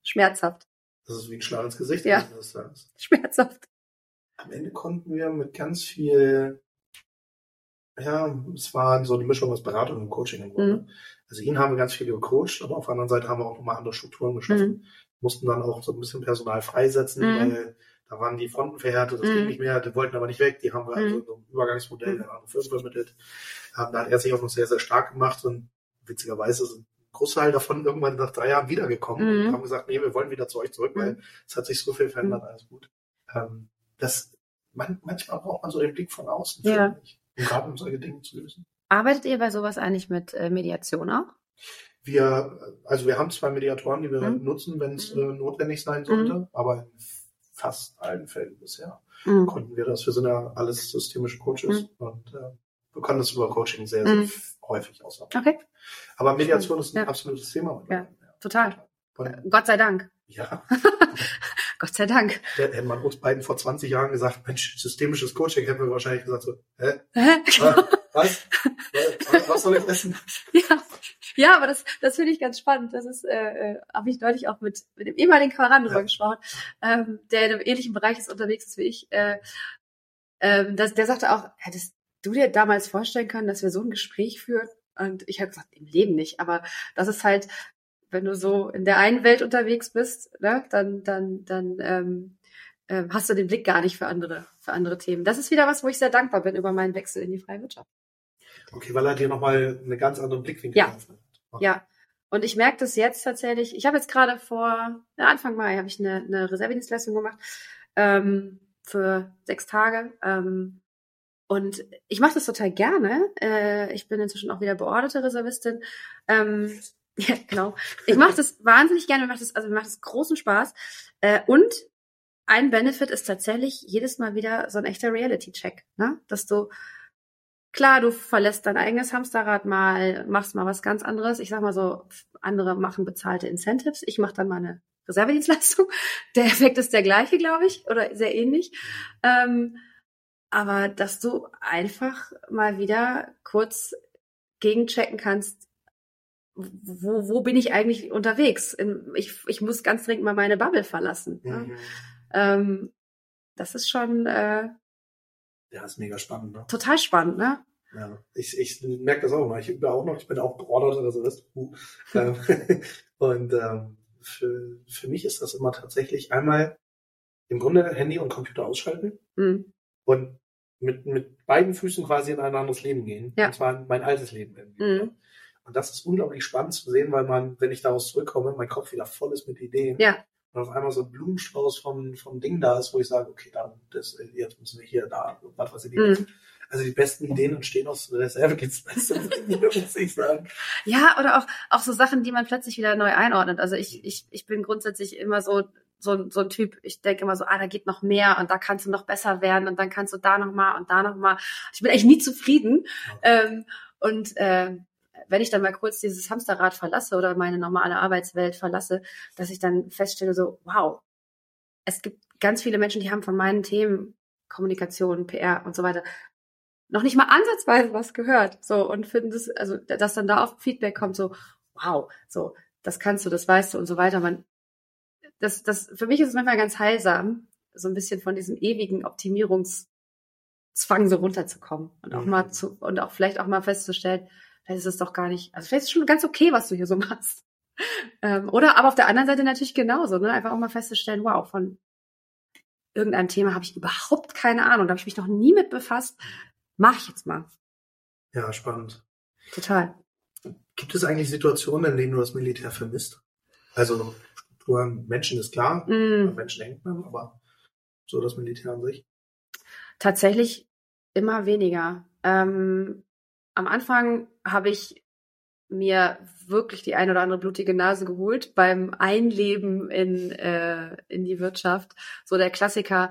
schmerzhaft. Das ist wie ein Schlag ins Gesicht. Ja. Schmerzhaft am Ende konnten wir mit ganz viel, ja, es war so eine Mischung aus Beratung und Coaching im Grunde. Mhm. Also ihn haben wir ganz viel gecoacht, aber auf der anderen Seite haben wir auch nochmal andere Strukturen geschaffen. Mhm. Mussten dann auch so ein bisschen Personal freisetzen, mhm. weil da waren die Fronten verhärtet, das ging mhm. nicht mehr, die wollten aber nicht weg, die haben wir also so ein Übergangsmodell der anderen Firmen vermittelt. Da hat er sich auch noch sehr, sehr stark gemacht und witzigerweise sind Großteil davon irgendwann nach drei Jahren wiedergekommen mhm. und haben gesagt, nee, wir wollen wieder zu euch zurück, weil es hat sich so viel verändert, alles gut. Ähm, das, man, manchmal braucht man so den Blick von außen, ja. ich, um gerade um solche Dinge zu lösen. Arbeitet ihr bei sowas eigentlich mit äh, Mediation auch? Wir, also wir haben zwei Mediatoren, die wir mhm. nutzen, wenn es mhm. äh, notwendig sein sollte, mhm. aber in fast allen Fällen bisher mhm. konnten wir das. Wir sind ja alles systemische Coaches mhm. und äh, wir können das über Coaching sehr, sehr mhm. häufig ausarbeiten. Okay. Aber Mediation ist ein ja. absolutes Thema. Ja, total. Und, Gott sei Dank. Ja. Gott sei Dank. Hätte man uns beiden vor 20 Jahren gesagt, Mensch, systemisches Coaching, hätten wir wahrscheinlich gesagt so, hä? hä? Was? Was, soll ich essen? Ja. Ja, aber das, das finde ich ganz spannend. Das ist, äh, äh habe ich neulich auch mit, mit dem ehemaligen Kameran drüber ja. gesprochen, ähm, der in einem ähnlichen Bereich ist unterwegs ist wie ich. Äh, ähm, das, der sagte auch, hättest du dir damals vorstellen können, dass wir so ein Gespräch führen? Und ich habe gesagt, im Leben nicht. Aber das ist halt wenn du so in der einen Welt unterwegs bist, ne, dann, dann, dann ähm, äh, hast du den Blick gar nicht für andere, für andere Themen. Das ist wieder was, wo ich sehr dankbar bin über meinen Wechsel in die freie Wirtschaft. Okay, weil er dir nochmal eine ganz andere Blickwinkel ja. Okay. Ja. Und ich merke das jetzt tatsächlich. Ich habe jetzt gerade vor ja, Anfang Mai habe ich eine, eine Reservedienstleistung gemacht. Ähm, für sechs Tage. Ähm, und ich mache das total gerne. Äh, ich bin inzwischen auch wieder beorderte Reservistin. Ähm, ja, genau. Ich mache das wahnsinnig gerne. Mir macht das, also mir macht das großen Spaß. Äh, und ein Benefit ist tatsächlich jedes Mal wieder so ein echter Reality-Check, ne? Dass du klar, du verlässt dein eigenes Hamsterrad mal, machst mal was ganz anderes. Ich sag mal so, andere machen bezahlte Incentives. Ich mache dann mal eine Reservedienstleistung. Der Effekt ist der gleiche, glaube ich, oder sehr ähnlich. Ähm, aber dass du einfach mal wieder kurz gegenchecken kannst, wo, wo bin ich eigentlich unterwegs? Ich, ich muss ganz dringend mal meine Bubble verlassen. Ne? Mhm. Ähm, das ist schon äh, ja, ist mega spannend, ne? Total spannend, ne? Ja, ich, ich merke das auch immer. Ich übe auch noch, ich bin auch geordneter Reservist. Uh. Ähm, und ähm, für, für mich ist das immer tatsächlich einmal im Grunde Handy und Computer ausschalten mhm. und mit, mit beiden Füßen quasi in ein anderes Leben gehen. Ja. Und zwar in mein altes Leben. Mhm. Und das ist unglaublich spannend zu sehen, weil man, wenn ich daraus zurückkomme, mein Kopf wieder voll ist mit Ideen. Ja und auf einmal so ein Blumenstrauß vom, vom Ding da ist, wo ich sage, okay, dann, das, jetzt müssen wir hier, da, was weiß ich. Mhm. Also die besten Ideen entstehen aus Reservedienstleistungen, muss ich sagen. Ja, oder auch, auch so Sachen, die man plötzlich wieder neu einordnet. Also ich, ich, ich bin grundsätzlich immer so, so, so ein Typ, ich denke immer so, ah, da geht noch mehr und da kannst du noch besser werden und dann kannst du da noch mal und da noch mal. Ich bin echt nie zufrieden. Okay. Ähm, und äh, wenn ich dann mal kurz dieses Hamsterrad verlasse oder meine normale Arbeitswelt verlasse, dass ich dann feststelle, so, wow, es gibt ganz viele Menschen, die haben von meinen Themen Kommunikation, PR und so weiter noch nicht mal ansatzweise was gehört. So, und finden das, also, dass dann da oft Feedback kommt, so, wow, so, das kannst du, das weißt du und so weiter. Man, das, das, für mich ist es manchmal ganz heilsam, so ein bisschen von diesem ewigen Optimierungszwang so runterzukommen und auch mhm. mal zu, und auch vielleicht auch mal festzustellen, vielleicht ist es doch gar nicht, also vielleicht ist es schon ganz okay, was du hier so machst. Ähm, oder aber auf der anderen Seite natürlich genauso, ne? Einfach auch mal festzustellen, wow, von irgendeinem Thema habe ich überhaupt keine Ahnung, da habe ich mich noch nie mit befasst. Mach ich jetzt mal. Ja, spannend. Total. Gibt es eigentlich Situationen, in denen du das Militär vermisst? Also Strukturen, Menschen ist klar, mm. Menschen denkt man, aber so das Militär an sich? Tatsächlich immer weniger. Ähm, am Anfang habe ich mir wirklich die ein oder andere blutige Nase geholt beim Einleben in, äh, in die Wirtschaft. So der Klassiker,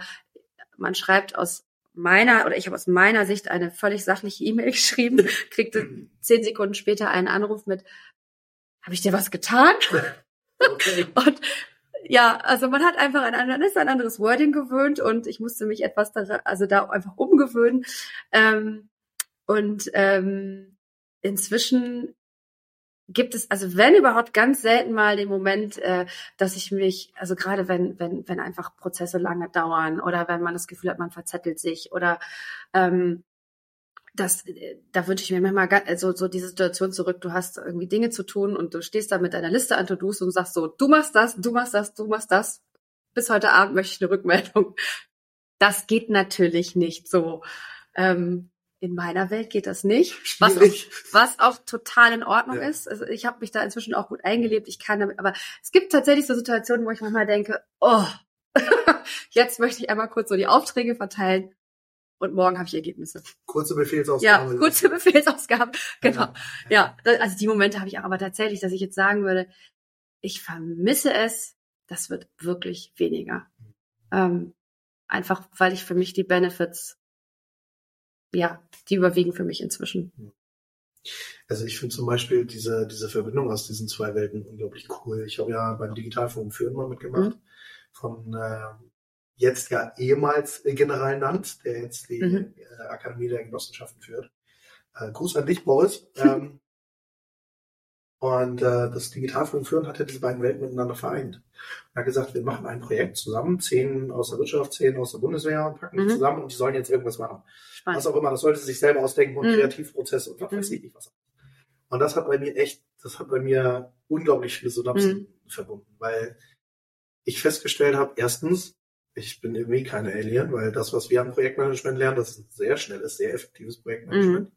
man schreibt aus meiner oder ich habe aus meiner Sicht eine völlig sachliche E-Mail geschrieben, kriegte zehn Sekunden später einen Anruf mit, habe ich dir was getan? Okay. Und ja, also man hat einfach ein, ist ein anderes Wording gewöhnt und ich musste mich etwas da, also da einfach umgewöhnen. Ähm, und ähm, inzwischen gibt es, also wenn überhaupt ganz selten mal den Moment, äh, dass ich mich, also gerade wenn, wenn, wenn einfach Prozesse lange dauern oder wenn man das Gefühl hat, man verzettelt sich oder ähm, das, äh, da wünsche ich mir manchmal also so diese Situation zurück, du hast irgendwie Dinge zu tun und du stehst da mit deiner Liste an To-Dos und sagst so, du machst das, du machst das, du machst das. Bis heute Abend möchte ich eine Rückmeldung. Das geht natürlich nicht so. Ähm, in meiner Welt geht das nicht, was auch, was auch total in Ordnung ja. ist. Also ich habe mich da inzwischen auch gut eingelebt. Ich kann damit, aber es gibt tatsächlich so Situationen, wo ich manchmal denke, oh, jetzt möchte ich einmal kurz so die Aufträge verteilen und morgen habe ich Ergebnisse. Kurze Befehlsausgabe. Ja, kurze Befehlsausgabe. Genau. Ja, ja also die Momente habe ich auch, aber tatsächlich, dass ich jetzt sagen würde, ich vermisse es, das wird wirklich weniger. Ähm, einfach, weil ich für mich die Benefits ja, die überwiegen für mich inzwischen. Also ich finde zum Beispiel diese, diese Verbindung aus diesen zwei Welten unglaublich cool. Ich habe ja beim Digitalforum Führen mal mitgemacht. Mhm. Von äh, jetzt ja ehemals General Nant, der jetzt die mhm. äh, Akademie der Genossenschaften führt. Äh, Gruß an dich, Boris. Ähm, und äh, das Digitalforum Führen hat ja diese beiden Welten miteinander vereint. Er hat gesagt, wir machen ein Projekt zusammen, zehn aus der Wirtschaft, zehn aus der Bundeswehr und packen die mhm. zusammen und die sollen jetzt irgendwas machen. Spannend. Was auch immer, das sollte sich selber ausdenken und mhm. Kreativprozesse und was weiß mhm. ich nicht was. Und das hat bei mir echt, das hat bei mir unglaublich viele Synapsen mhm. verbunden, weil ich festgestellt habe, erstens, ich bin irgendwie keine Alien, weil das, was wir am Projektmanagement lernen, das ist ein sehr schnelles, sehr effektives Projektmanagement. Mhm.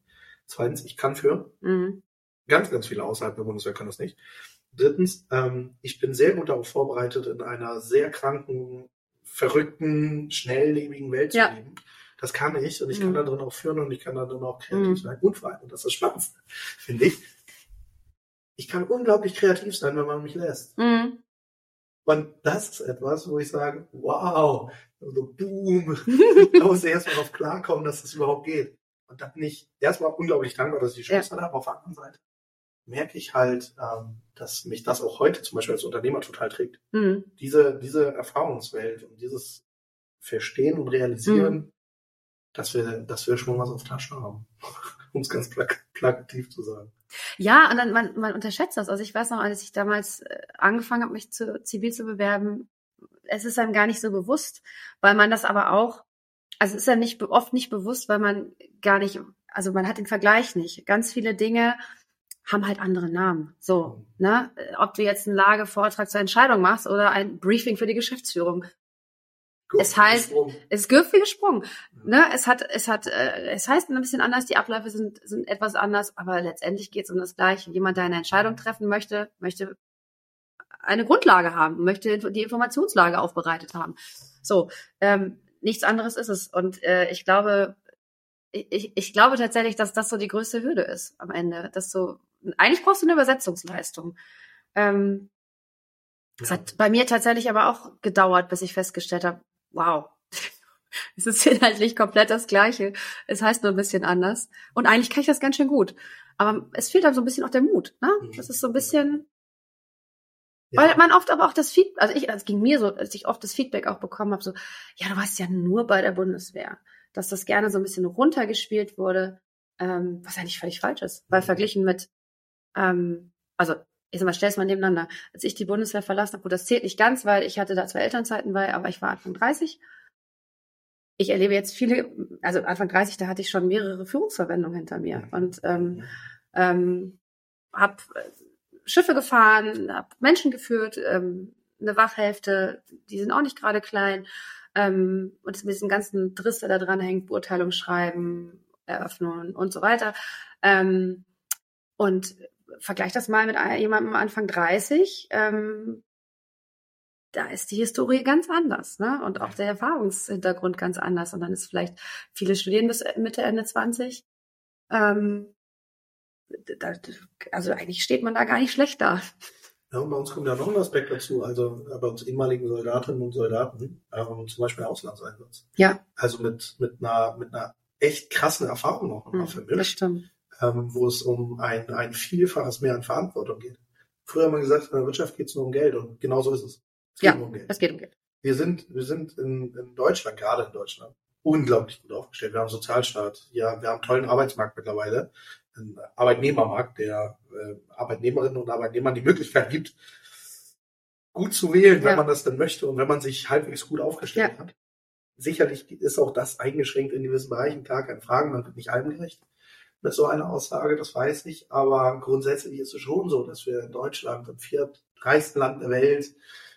Zweitens, ich kann führen. Mhm. Ganz, ganz viele außerhalb der Bundeswehr können das nicht. Drittens, ähm, ich bin sehr gut darauf vorbereitet, in einer sehr kranken verrückten, schnelllebigen Welt Ja. zu leben. Das kann ich und ich Mhm. kann da drin auch führen und ich kann da drin auch kreativ Mhm. sein und vor allem, und das ist das Spannendste, finde ich, ich kann unglaublich kreativ sein, wenn man mich lässt. Mhm. Und das ist etwas, wo ich sage, wow, so boom, da muss ich erstmal drauf klarkommen, dass das überhaupt geht. Und da bin ich erstmal unglaublich dankbar, dass ich die Chance hatte, aber auf der anderen Seite merke ich halt, ähm, dass mich das auch heute zum Beispiel als Unternehmer total trägt. Mhm. Diese, diese Erfahrungswelt und dieses Verstehen und Realisieren, Mhm. dass wir, dass wir schon was auf Tasche haben. Um es ganz plak plakativ zu sagen. Ja, und dann man, man unterschätzt das. Also ich weiß noch, als ich damals äh, angefangen habe, mich zu zivil zu bewerben, es ist einem gar nicht so bewusst, weil man das aber auch, also es ist einem nicht oft nicht bewusst, weil man gar nicht, also man hat den Vergleich nicht. Ganz viele Dinge haben halt andere Namen. So, ne? Äh, Ob du jetzt einen Lagevortrag zur Entscheidung machst oder ein Briefing für die Geschäftsführung. Es heißt- Sprung. Es ist Gürtel gesprungen. Ne? Es hat, es hat, äh, es heißt ein bisschen anders, die Abläufe sind, sind etwas anders, aber letztendlich geht es um das Gleiche. Jemand, der eine Entscheidung treffen möchte, möchte eine Grundlage haben, möchte die Informationslage aufbereitet haben. So, ähm, nichts anderes ist es. Und äh, ich glaube, ich, ich glaube tatsächlich, dass das so die größte Hürde ist am Ende. Dass so, eigentlich brauchst du eine Übersetzungsleistung. Ähm, es hat bei mir tatsächlich aber auch gedauert, bis ich festgestellt habe, wow, es ist inhaltlich komplett das Gleiche. Es heißt nur ein bisschen anders. Und eigentlich kann ich das ganz schön gut. Aber es fehlt dann so ein bisschen auch der Mut. Ne? Mhm. Das ist so ein bisschen, Ja. weil man oft aber auch das Feedback, also ich, es ging mir so, als ich oft das Feedback auch bekommen habe, so, ja, du warst ja nur bei der Bundeswehr. Dass das gerne so ein bisschen runtergespielt wurde, ähm, was eigentlich völlig falsch ist. Weil Mhm. verglichen mit, ähm, also ich sag mal, stell's mal nebeneinander. Als ich die Bundeswehr verlassen habe, gut, das zählt nicht ganz, weil ich hatte da zwei Elternzeiten bei, aber ich war Anfang 30. Ich erlebe jetzt viele, also Anfang 30, da hatte ich schon mehrere Führungsverwendungen hinter mir und ähm, ähm, habe Schiffe gefahren, habe Menschen geführt, ähm, eine Wachhälfte, die sind auch nicht gerade klein. Ähm, und mit diesem ganzen Driss, der da dran hängt, Beurteilung schreiben, Eröffnungen und so weiter. Ähm, und vergleich das mal mit jemandem Anfang 30. Ähm, da ist die Historie ganz anders, ne? Und auch der Erfahrungshintergrund ganz anders. Und dann ist vielleicht, viele studieren bis Mitte, Ende 20. Ähm, da, also eigentlich steht man da gar nicht schlecht da. Ja, und bei uns kommt ja noch ein Aspekt dazu, also äh, bei uns ehemaligen Soldatinnen und Soldaten, ähm, zum Beispiel Auslandseinsatz. Ja. Also mit, mit einer, mit einer echt krassen Erfahrung noch mal Hm, das vermischt, stimmt. Ähm, wo es um ein, ein Vielfaches mehr an Verantwortung geht. Früher haben wir gesagt, in der Wirtschaft geht es nur um Geld und genau so ist es. Es geht Ja. nur um Geld. Es geht um Geld. Wir sind, wir sind in, in Deutschland, gerade in Deutschland, unglaublich gut aufgestellt. Wir haben einen Sozialstaat, ja, wir haben einen tollen Arbeitsmarkt mittlerweile, einen Arbeitnehmermarkt, der äh, Arbeitnehmerinnen und Arbeitnehmern die Möglichkeit gibt, gut zu wählen, wenn Ja. man das denn möchte und wenn man sich halbwegs gut aufgestellt hat. Sicherlich ist auch das eingeschränkt in gewissen Bereichen, klar, keine Frage, man wird nicht allem gerecht mit so einer Aussage, das weiß ich, aber grundsätzlich ist es schon so, dass wir in Deutschland, im viertreichsten Land der Welt,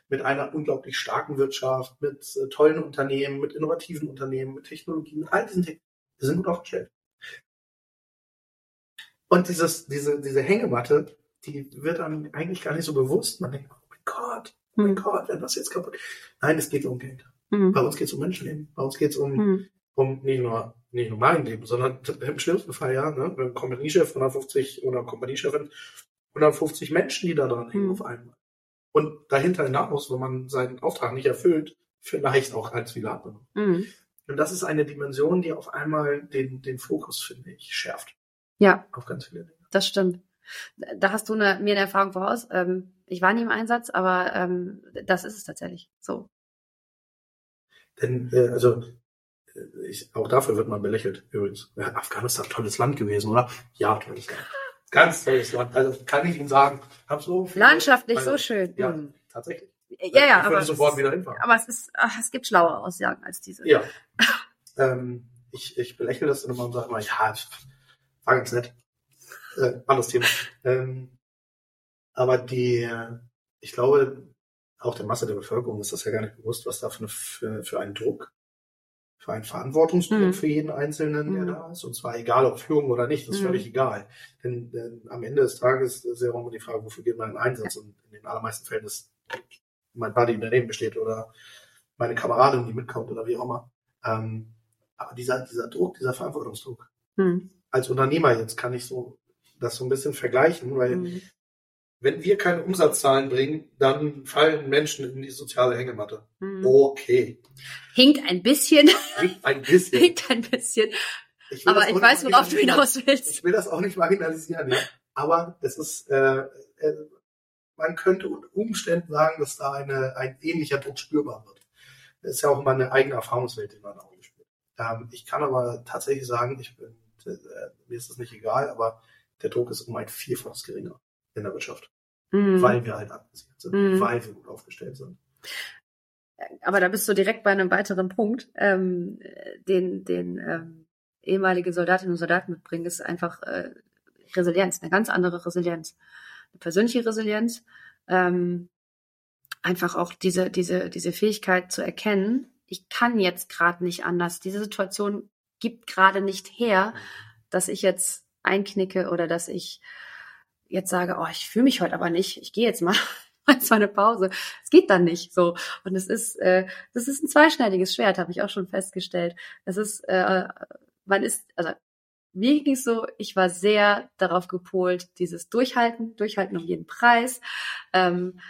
mit einer unglaublich starken Wirtschaft, mit äh, tollen Unternehmen, mit innovativen Unternehmen, mit Technologie, mit all diesen Dingen. Wir sind gut aufgestellt. Und dieses, diese, diese Hängematte, die wird einem eigentlich gar nicht so bewusst. Man denkt, oh mein Gott, oh mein Hm. Gott, wenn das jetzt kaputt. Nein, es geht um Geld. Hm. Bei uns geht es um Menschenleben. Bei uns geht es um, Hm. Um nicht nur, nicht nur mein Leben, sondern im schlimmsten Fall, ja, ne, wenn ein Kompaniechef 150 oder Kompaniechefin 150 Menschen, die da dran hängen Hm. auf einmal. Und dahinter hinaus, wenn man seinen Auftrag nicht erfüllt, vielleicht auch als viele andere. Hm. Und das ist eine Dimension, die auf einmal den, den Fokus, finde ich, schärft. Ja, Auf ganz viele Dinge. das stimmt. Da hast du eine, mir eine Erfahrung voraus. Ähm, ich war nie im Einsatz, aber ähm, das ist es tatsächlich. So. Denn, äh, also, ich, auch dafür wird man belächelt, übrigens. Ja, Afghanistan, tolles Land gewesen, oder? Ja, tolles Land. Ganz tolles Land. Also, kann ich Ihnen sagen. Hab so viel- Landschaftlich so schön. Ja, Hm. tatsächlich. Ja, ja, ich aber sofort ist, wieder hinfahren. aber es ist, ach, es gibt schlauere Aussagen als diese. Ja. ähm, ich, ich belächle das immer und sage immer, ja, ich war ganz nett. Äh, anderes Thema. Ähm, aber die, äh, ich glaube, auch der Masse der Bevölkerung ist das ja gar nicht bewusst, was da für, eine, für, für einen Druck, für einen Verantwortungsdruck Mhm. für jeden Einzelnen, der Mhm. da ist. Und zwar egal, ob Führung oder nicht, das ist Mhm. völlig egal. Denn äh, am Ende des Tages ist ja auch immer die Frage, wofür geht man in Einsatz? Und in den allermeisten Fällen ist mein Buddy, der neben mir steht oder meine Kameradin, die mitkommt oder wie auch immer. Ähm, aber dieser, dieser Druck, dieser Verantwortungsdruck. Hm. Als Unternehmer jetzt kann ich so das so ein bisschen vergleichen, weil hm. Wenn wir keine Umsatzzahlen bringen, dann fallen Menschen in die soziale Hängematte. Hm. Okay. Hinkt ein bisschen. Hinkt ein bisschen. Hinkt ein bisschen. Ich aber ich weiß, worauf du hinaus willst. Ich will das auch nicht marginalisieren, ja. Aber es ist, äh, äh, man könnte unter Umständen sagen, dass da eine, ein ähnlicher Druck spürbar wird. Das ist ja auch mal eine eigene Erfahrungswelt, die man auch spürt. Ähm, ich kann aber tatsächlich sagen, ich bin, äh, mir ist das nicht egal, aber der Druck ist um ein Vielfaches geringer in der Wirtschaft. Mhm. Weil wir halt abgesichert sind, mhm. weil wir gut aufgestellt sind. Aber da bist du direkt bei einem weiteren Punkt, ähm, den, den ähm, ehemalige Soldatinnen und Soldaten mitbringen, ist einfach äh, Resilienz, eine ganz andere Resilienz. Eine persönliche Resilienz, ähm, einfach auch diese, diese, diese Fähigkeit zu erkennen, ich kann jetzt gerade nicht anders. Diese Situation gibt gerade nicht her, dass ich jetzt einknicke oder dass ich jetzt sage, oh, ich fühle mich heute aber nicht, ich gehe jetzt mal jetzt mal eine Pause. Es geht dann nicht so. Und es ist, äh, das ist ein zweischneidiges Schwert, habe ich auch schon festgestellt. Es ist, äh, man ist, also mir ging es so, ich war sehr darauf gepolt, dieses Durchhalten, Durchhalten um jeden Preis. Ähm,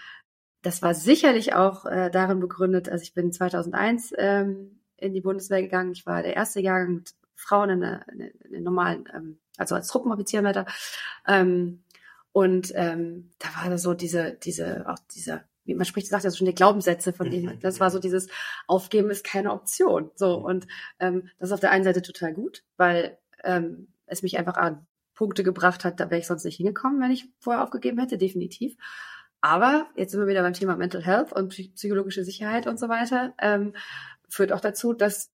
das war sicherlich auch äh, darin begründet, also ich bin 2001 ähm, in die Bundeswehr gegangen. Ich war der erste Jahrgang mit Frauen in der, in der normalen, ähm, also als Truppenoffizierleiter. Ähm, und ähm, da war da so diese, diese, auch dieser, wie man spricht, sagt ja schon die Glaubenssätze von denen. Mhm. Das war so dieses Aufgeben ist keine Option. So und ähm, das ist auf der einen Seite total gut, weil ähm, es mich einfach an Punkte gebracht hat, da wäre ich sonst nicht hingekommen, wenn ich vorher aufgegeben hätte, definitiv. Aber jetzt sind wir wieder beim Thema Mental Health und psychologische Sicherheit und so weiter, ähm, führt auch dazu, dass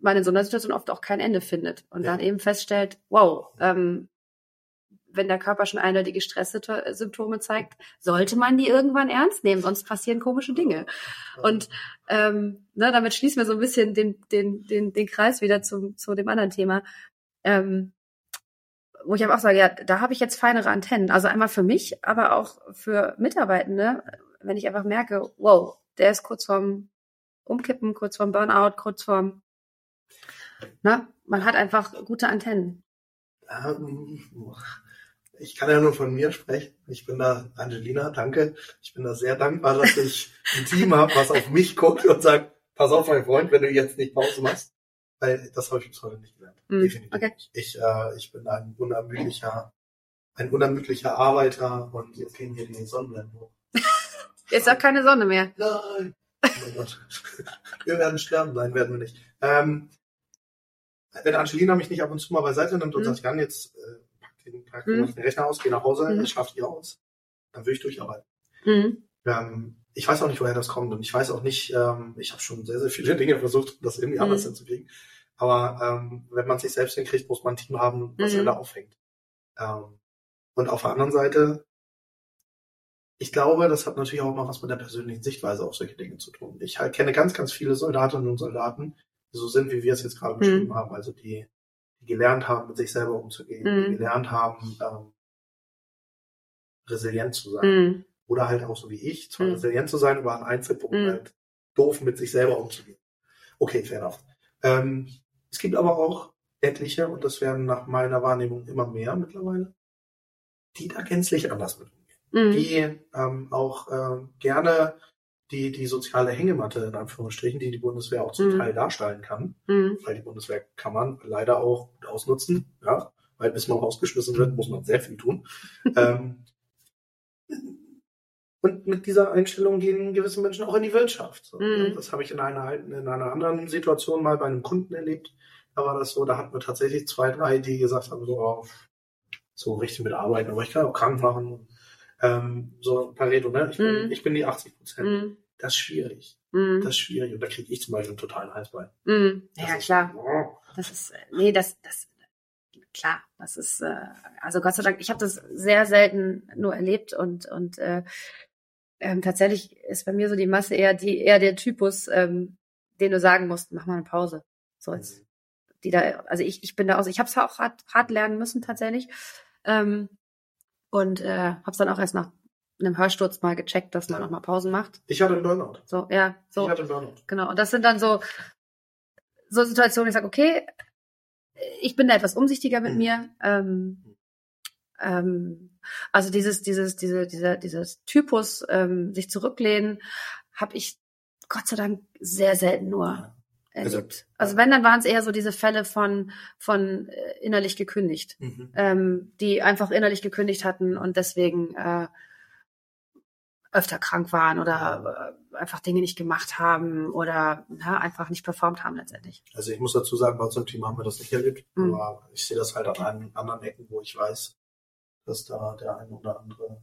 man in so einer Situation oft auch kein Ende findet und ja. dann eben feststellt, wow, ähm, wenn der Körper schon eindeutige Stresssymptome zeigt, sollte man die irgendwann ernst nehmen, sonst passieren komische Dinge. Und ähm, ne, damit schließen wir so ein bisschen den, den, den, den Kreis wieder zum, zu dem anderen Thema. Ähm, wo ich aber auch sage, ja, da habe ich jetzt feinere Antennen. Also einmal für mich, aber auch für Mitarbeitende, wenn ich einfach merke, wow, der ist kurz vorm Umkippen, kurz vorm Burnout, kurz vorm, na, ne, man hat einfach gute Antennen. Ähm, ich kann ja nur von mir sprechen. Ich bin da, Angelina, danke. Ich bin da sehr dankbar, dass ich ein Team habe, was auf mich guckt und sagt, pass auf, mein Freund, wenn du jetzt nicht Pause machst. Weil das habe ich bis heute nicht gelernt. Mm, Definitiv. Okay. Ich, äh, ich bin ein unermüdlicher, ein unermüdlicher Arbeiter und jetzt gehen hier die Sonnenblenden hoch. Jetzt auch keine Sonne mehr. Nein. Oh mein Gott. Wir werden sterben, nein, werden wir nicht. Ähm, wenn Angelina mich nicht ab und zu mal beiseite nimmt und mm. sagt, Jan, jetzt äh, pack den, pack mm. den Rechner aus, geh nach Hause, mm. schafft ihr aus, dann würde ich durcharbeiten. Mm. Ähm, ich weiß auch nicht, woher das kommt und ich weiß auch nicht, ähm, ich habe schon sehr, sehr viele Dinge versucht, das irgendwie anders mhm. hinzukriegen. Aber ähm, wenn man sich selbst hinkriegt, muss man ein Team haben, was mhm. alle aufhängt. Ähm, und auf der anderen Seite, ich glaube, das hat natürlich auch mal was mit der persönlichen Sichtweise auf solche Dinge zu tun. Ich halt kenne ganz, ganz viele Soldatinnen und Soldaten, die so sind, wie wir es jetzt gerade mhm. beschrieben haben. Also die gelernt haben, mit sich selber umzugehen, mhm. die gelernt haben, ähm, resilient zu sein. Mhm. Oder halt auch so wie ich, zwar mhm. resilient zu sein, aber an Einzelpunkten mhm. halt doof mit sich selber umzugehen. Okay, fair enough. Ähm, es gibt aber auch etliche, und das werden nach meiner Wahrnehmung immer mehr mittlerweile, die da gänzlich anders mit umgehen. Mhm. Die ähm, auch äh, gerne die, die soziale Hängematte, in Anführungsstrichen, die die Bundeswehr auch zum mhm. Teil darstellen kann, mhm. weil die Bundeswehr kann man leider auch gut ausnutzen, ja, weil bis man rausgeschmissen wird, muss man sehr viel tun. ähm, und mit dieser Einstellung gehen gewisse Menschen auch in die Wirtschaft. So. Mhm. Das habe ich in einer, in einer anderen Situation mal bei einem Kunden erlebt. Da war das so, da hatten wir tatsächlich zwei, drei, die gesagt haben, so, oh, so richtig mit arbeiten, aber ich kann auch krank machen. Ähm, so Pareto, ne? Ich bin, mhm. ich bin die 80 Prozent. Mhm. Das ist schwierig. Mhm. Das ist schwierig. Und da kriege ich zum Beispiel einen totalen Heißbein. Mhm. Ja, ist, klar. Oh. Das ist, nee, das, das, klar, das ist, äh, also Gott sei Dank, ich habe das sehr selten nur erlebt und, und äh, ähm, tatsächlich ist bei mir so die Masse eher die eher der Typus, ähm, den du sagen musst, mach mal eine Pause. So jetzt, die da, also ich, ich bin da aus, ich habe es auch hart, hart lernen müssen tatsächlich ähm, und äh, habe es dann auch erst nach einem Hörsturz mal gecheckt, dass man Ja. auch mal Pausen macht. Ich hatte einen Burnout. So, ja, so. Ich hatte einen Burnout. Genau. Und das sind dann so, so Situationen, ich sage, okay, ich bin da etwas umsichtiger mit Mhm. mir. Ähm, ähm, also dieses, dieses, diese, dieser, dieses Typus, ähm, sich zurücklehnen, habe ich Gott sei Dank sehr selten nur erlebt. Also, wenn, dann waren es eher so diese Fälle von, von äh, innerlich gekündigt, Mhm. ähm, die einfach innerlich gekündigt hatten und deswegen äh, öfter krank waren oder äh, einfach Dinge nicht gemacht haben oder ja, einfach nicht performt haben letztendlich. Also ich muss dazu sagen, bei uns im Team haben wir das nicht erlebt, Mhm. aber ich sehe das halt an einen anderen Ecken, wo ich weiß, dass da der eine oder andere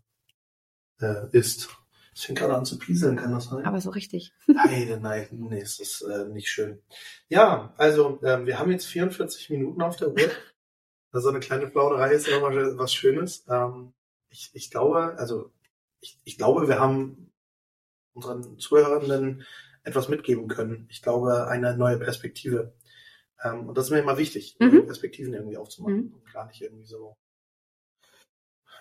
äh, ist. Es fängt gerade an zu pieseln, kann das sein? Aber so richtig. Nein, nein, nee, es ist äh, nicht schön. Ja, also ähm, wir haben jetzt 44 Minuten auf der Uhr. Also eine kleine Plauderei ist immer was Schönes. Ähm, ich, ich glaube, also ich, ich glaube, wir haben unseren Zuhörenden etwas mitgeben können. Ich glaube, eine neue Perspektive. Ähm, und das ist mir immer wichtig, Mhm. Perspektiven irgendwie aufzumachen Mhm. und gar nicht irgendwie so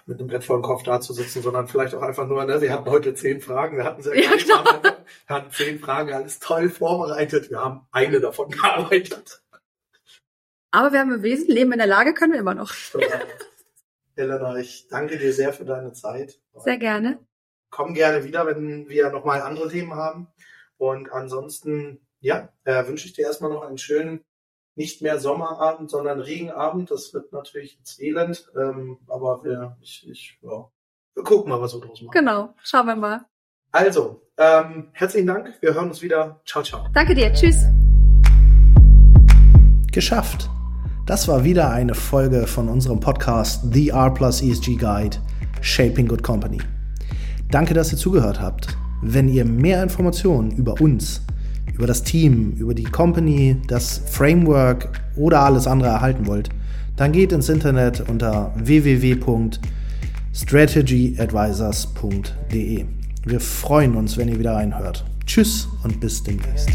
mit einem Brett vor dem Kopf da zu sitzen, sondern vielleicht auch einfach nur, ne, wir hatten heute zehn Fragen, wir hatten sehr Ja, genau. Wir hatten zehn Fragen, alles toll vorbereitet, wir haben eine davon gearbeitet. Aber wir haben bewiesen, Leben in der Lage können wir immer noch. Elena, ich danke dir sehr für deine Zeit. Sehr gerne. Komm gerne wieder, wenn wir nochmal andere Themen haben. Und ansonsten, ja, äh, wünsche ich dir erstmal noch einen schönen, nicht mehr Sommerabend, sondern Regenabend. Das wird natürlich jetzt elend, ähm, aber wir, ich, ich, ja, wir gucken mal, was wir draus machen. Genau. Schauen wir mal. Also, ähm, herzlichen Dank. Wir hören uns wieder. Ciao, ciao. Danke dir. Tschüss. Geschafft. Das war wieder eine Folge von unserem Podcast The R Plus ESG Guide Shaping Good Company. Danke, dass ihr zugehört habt. Wenn ihr mehr Informationen über uns, über das Team, über die Company, das Framework oder alles andere erhalten wollt, dann geht ins Internet unter www.strategyadvisors.de. Wir freuen uns, wenn ihr wieder reinhört. Tschüss und bis demnächst.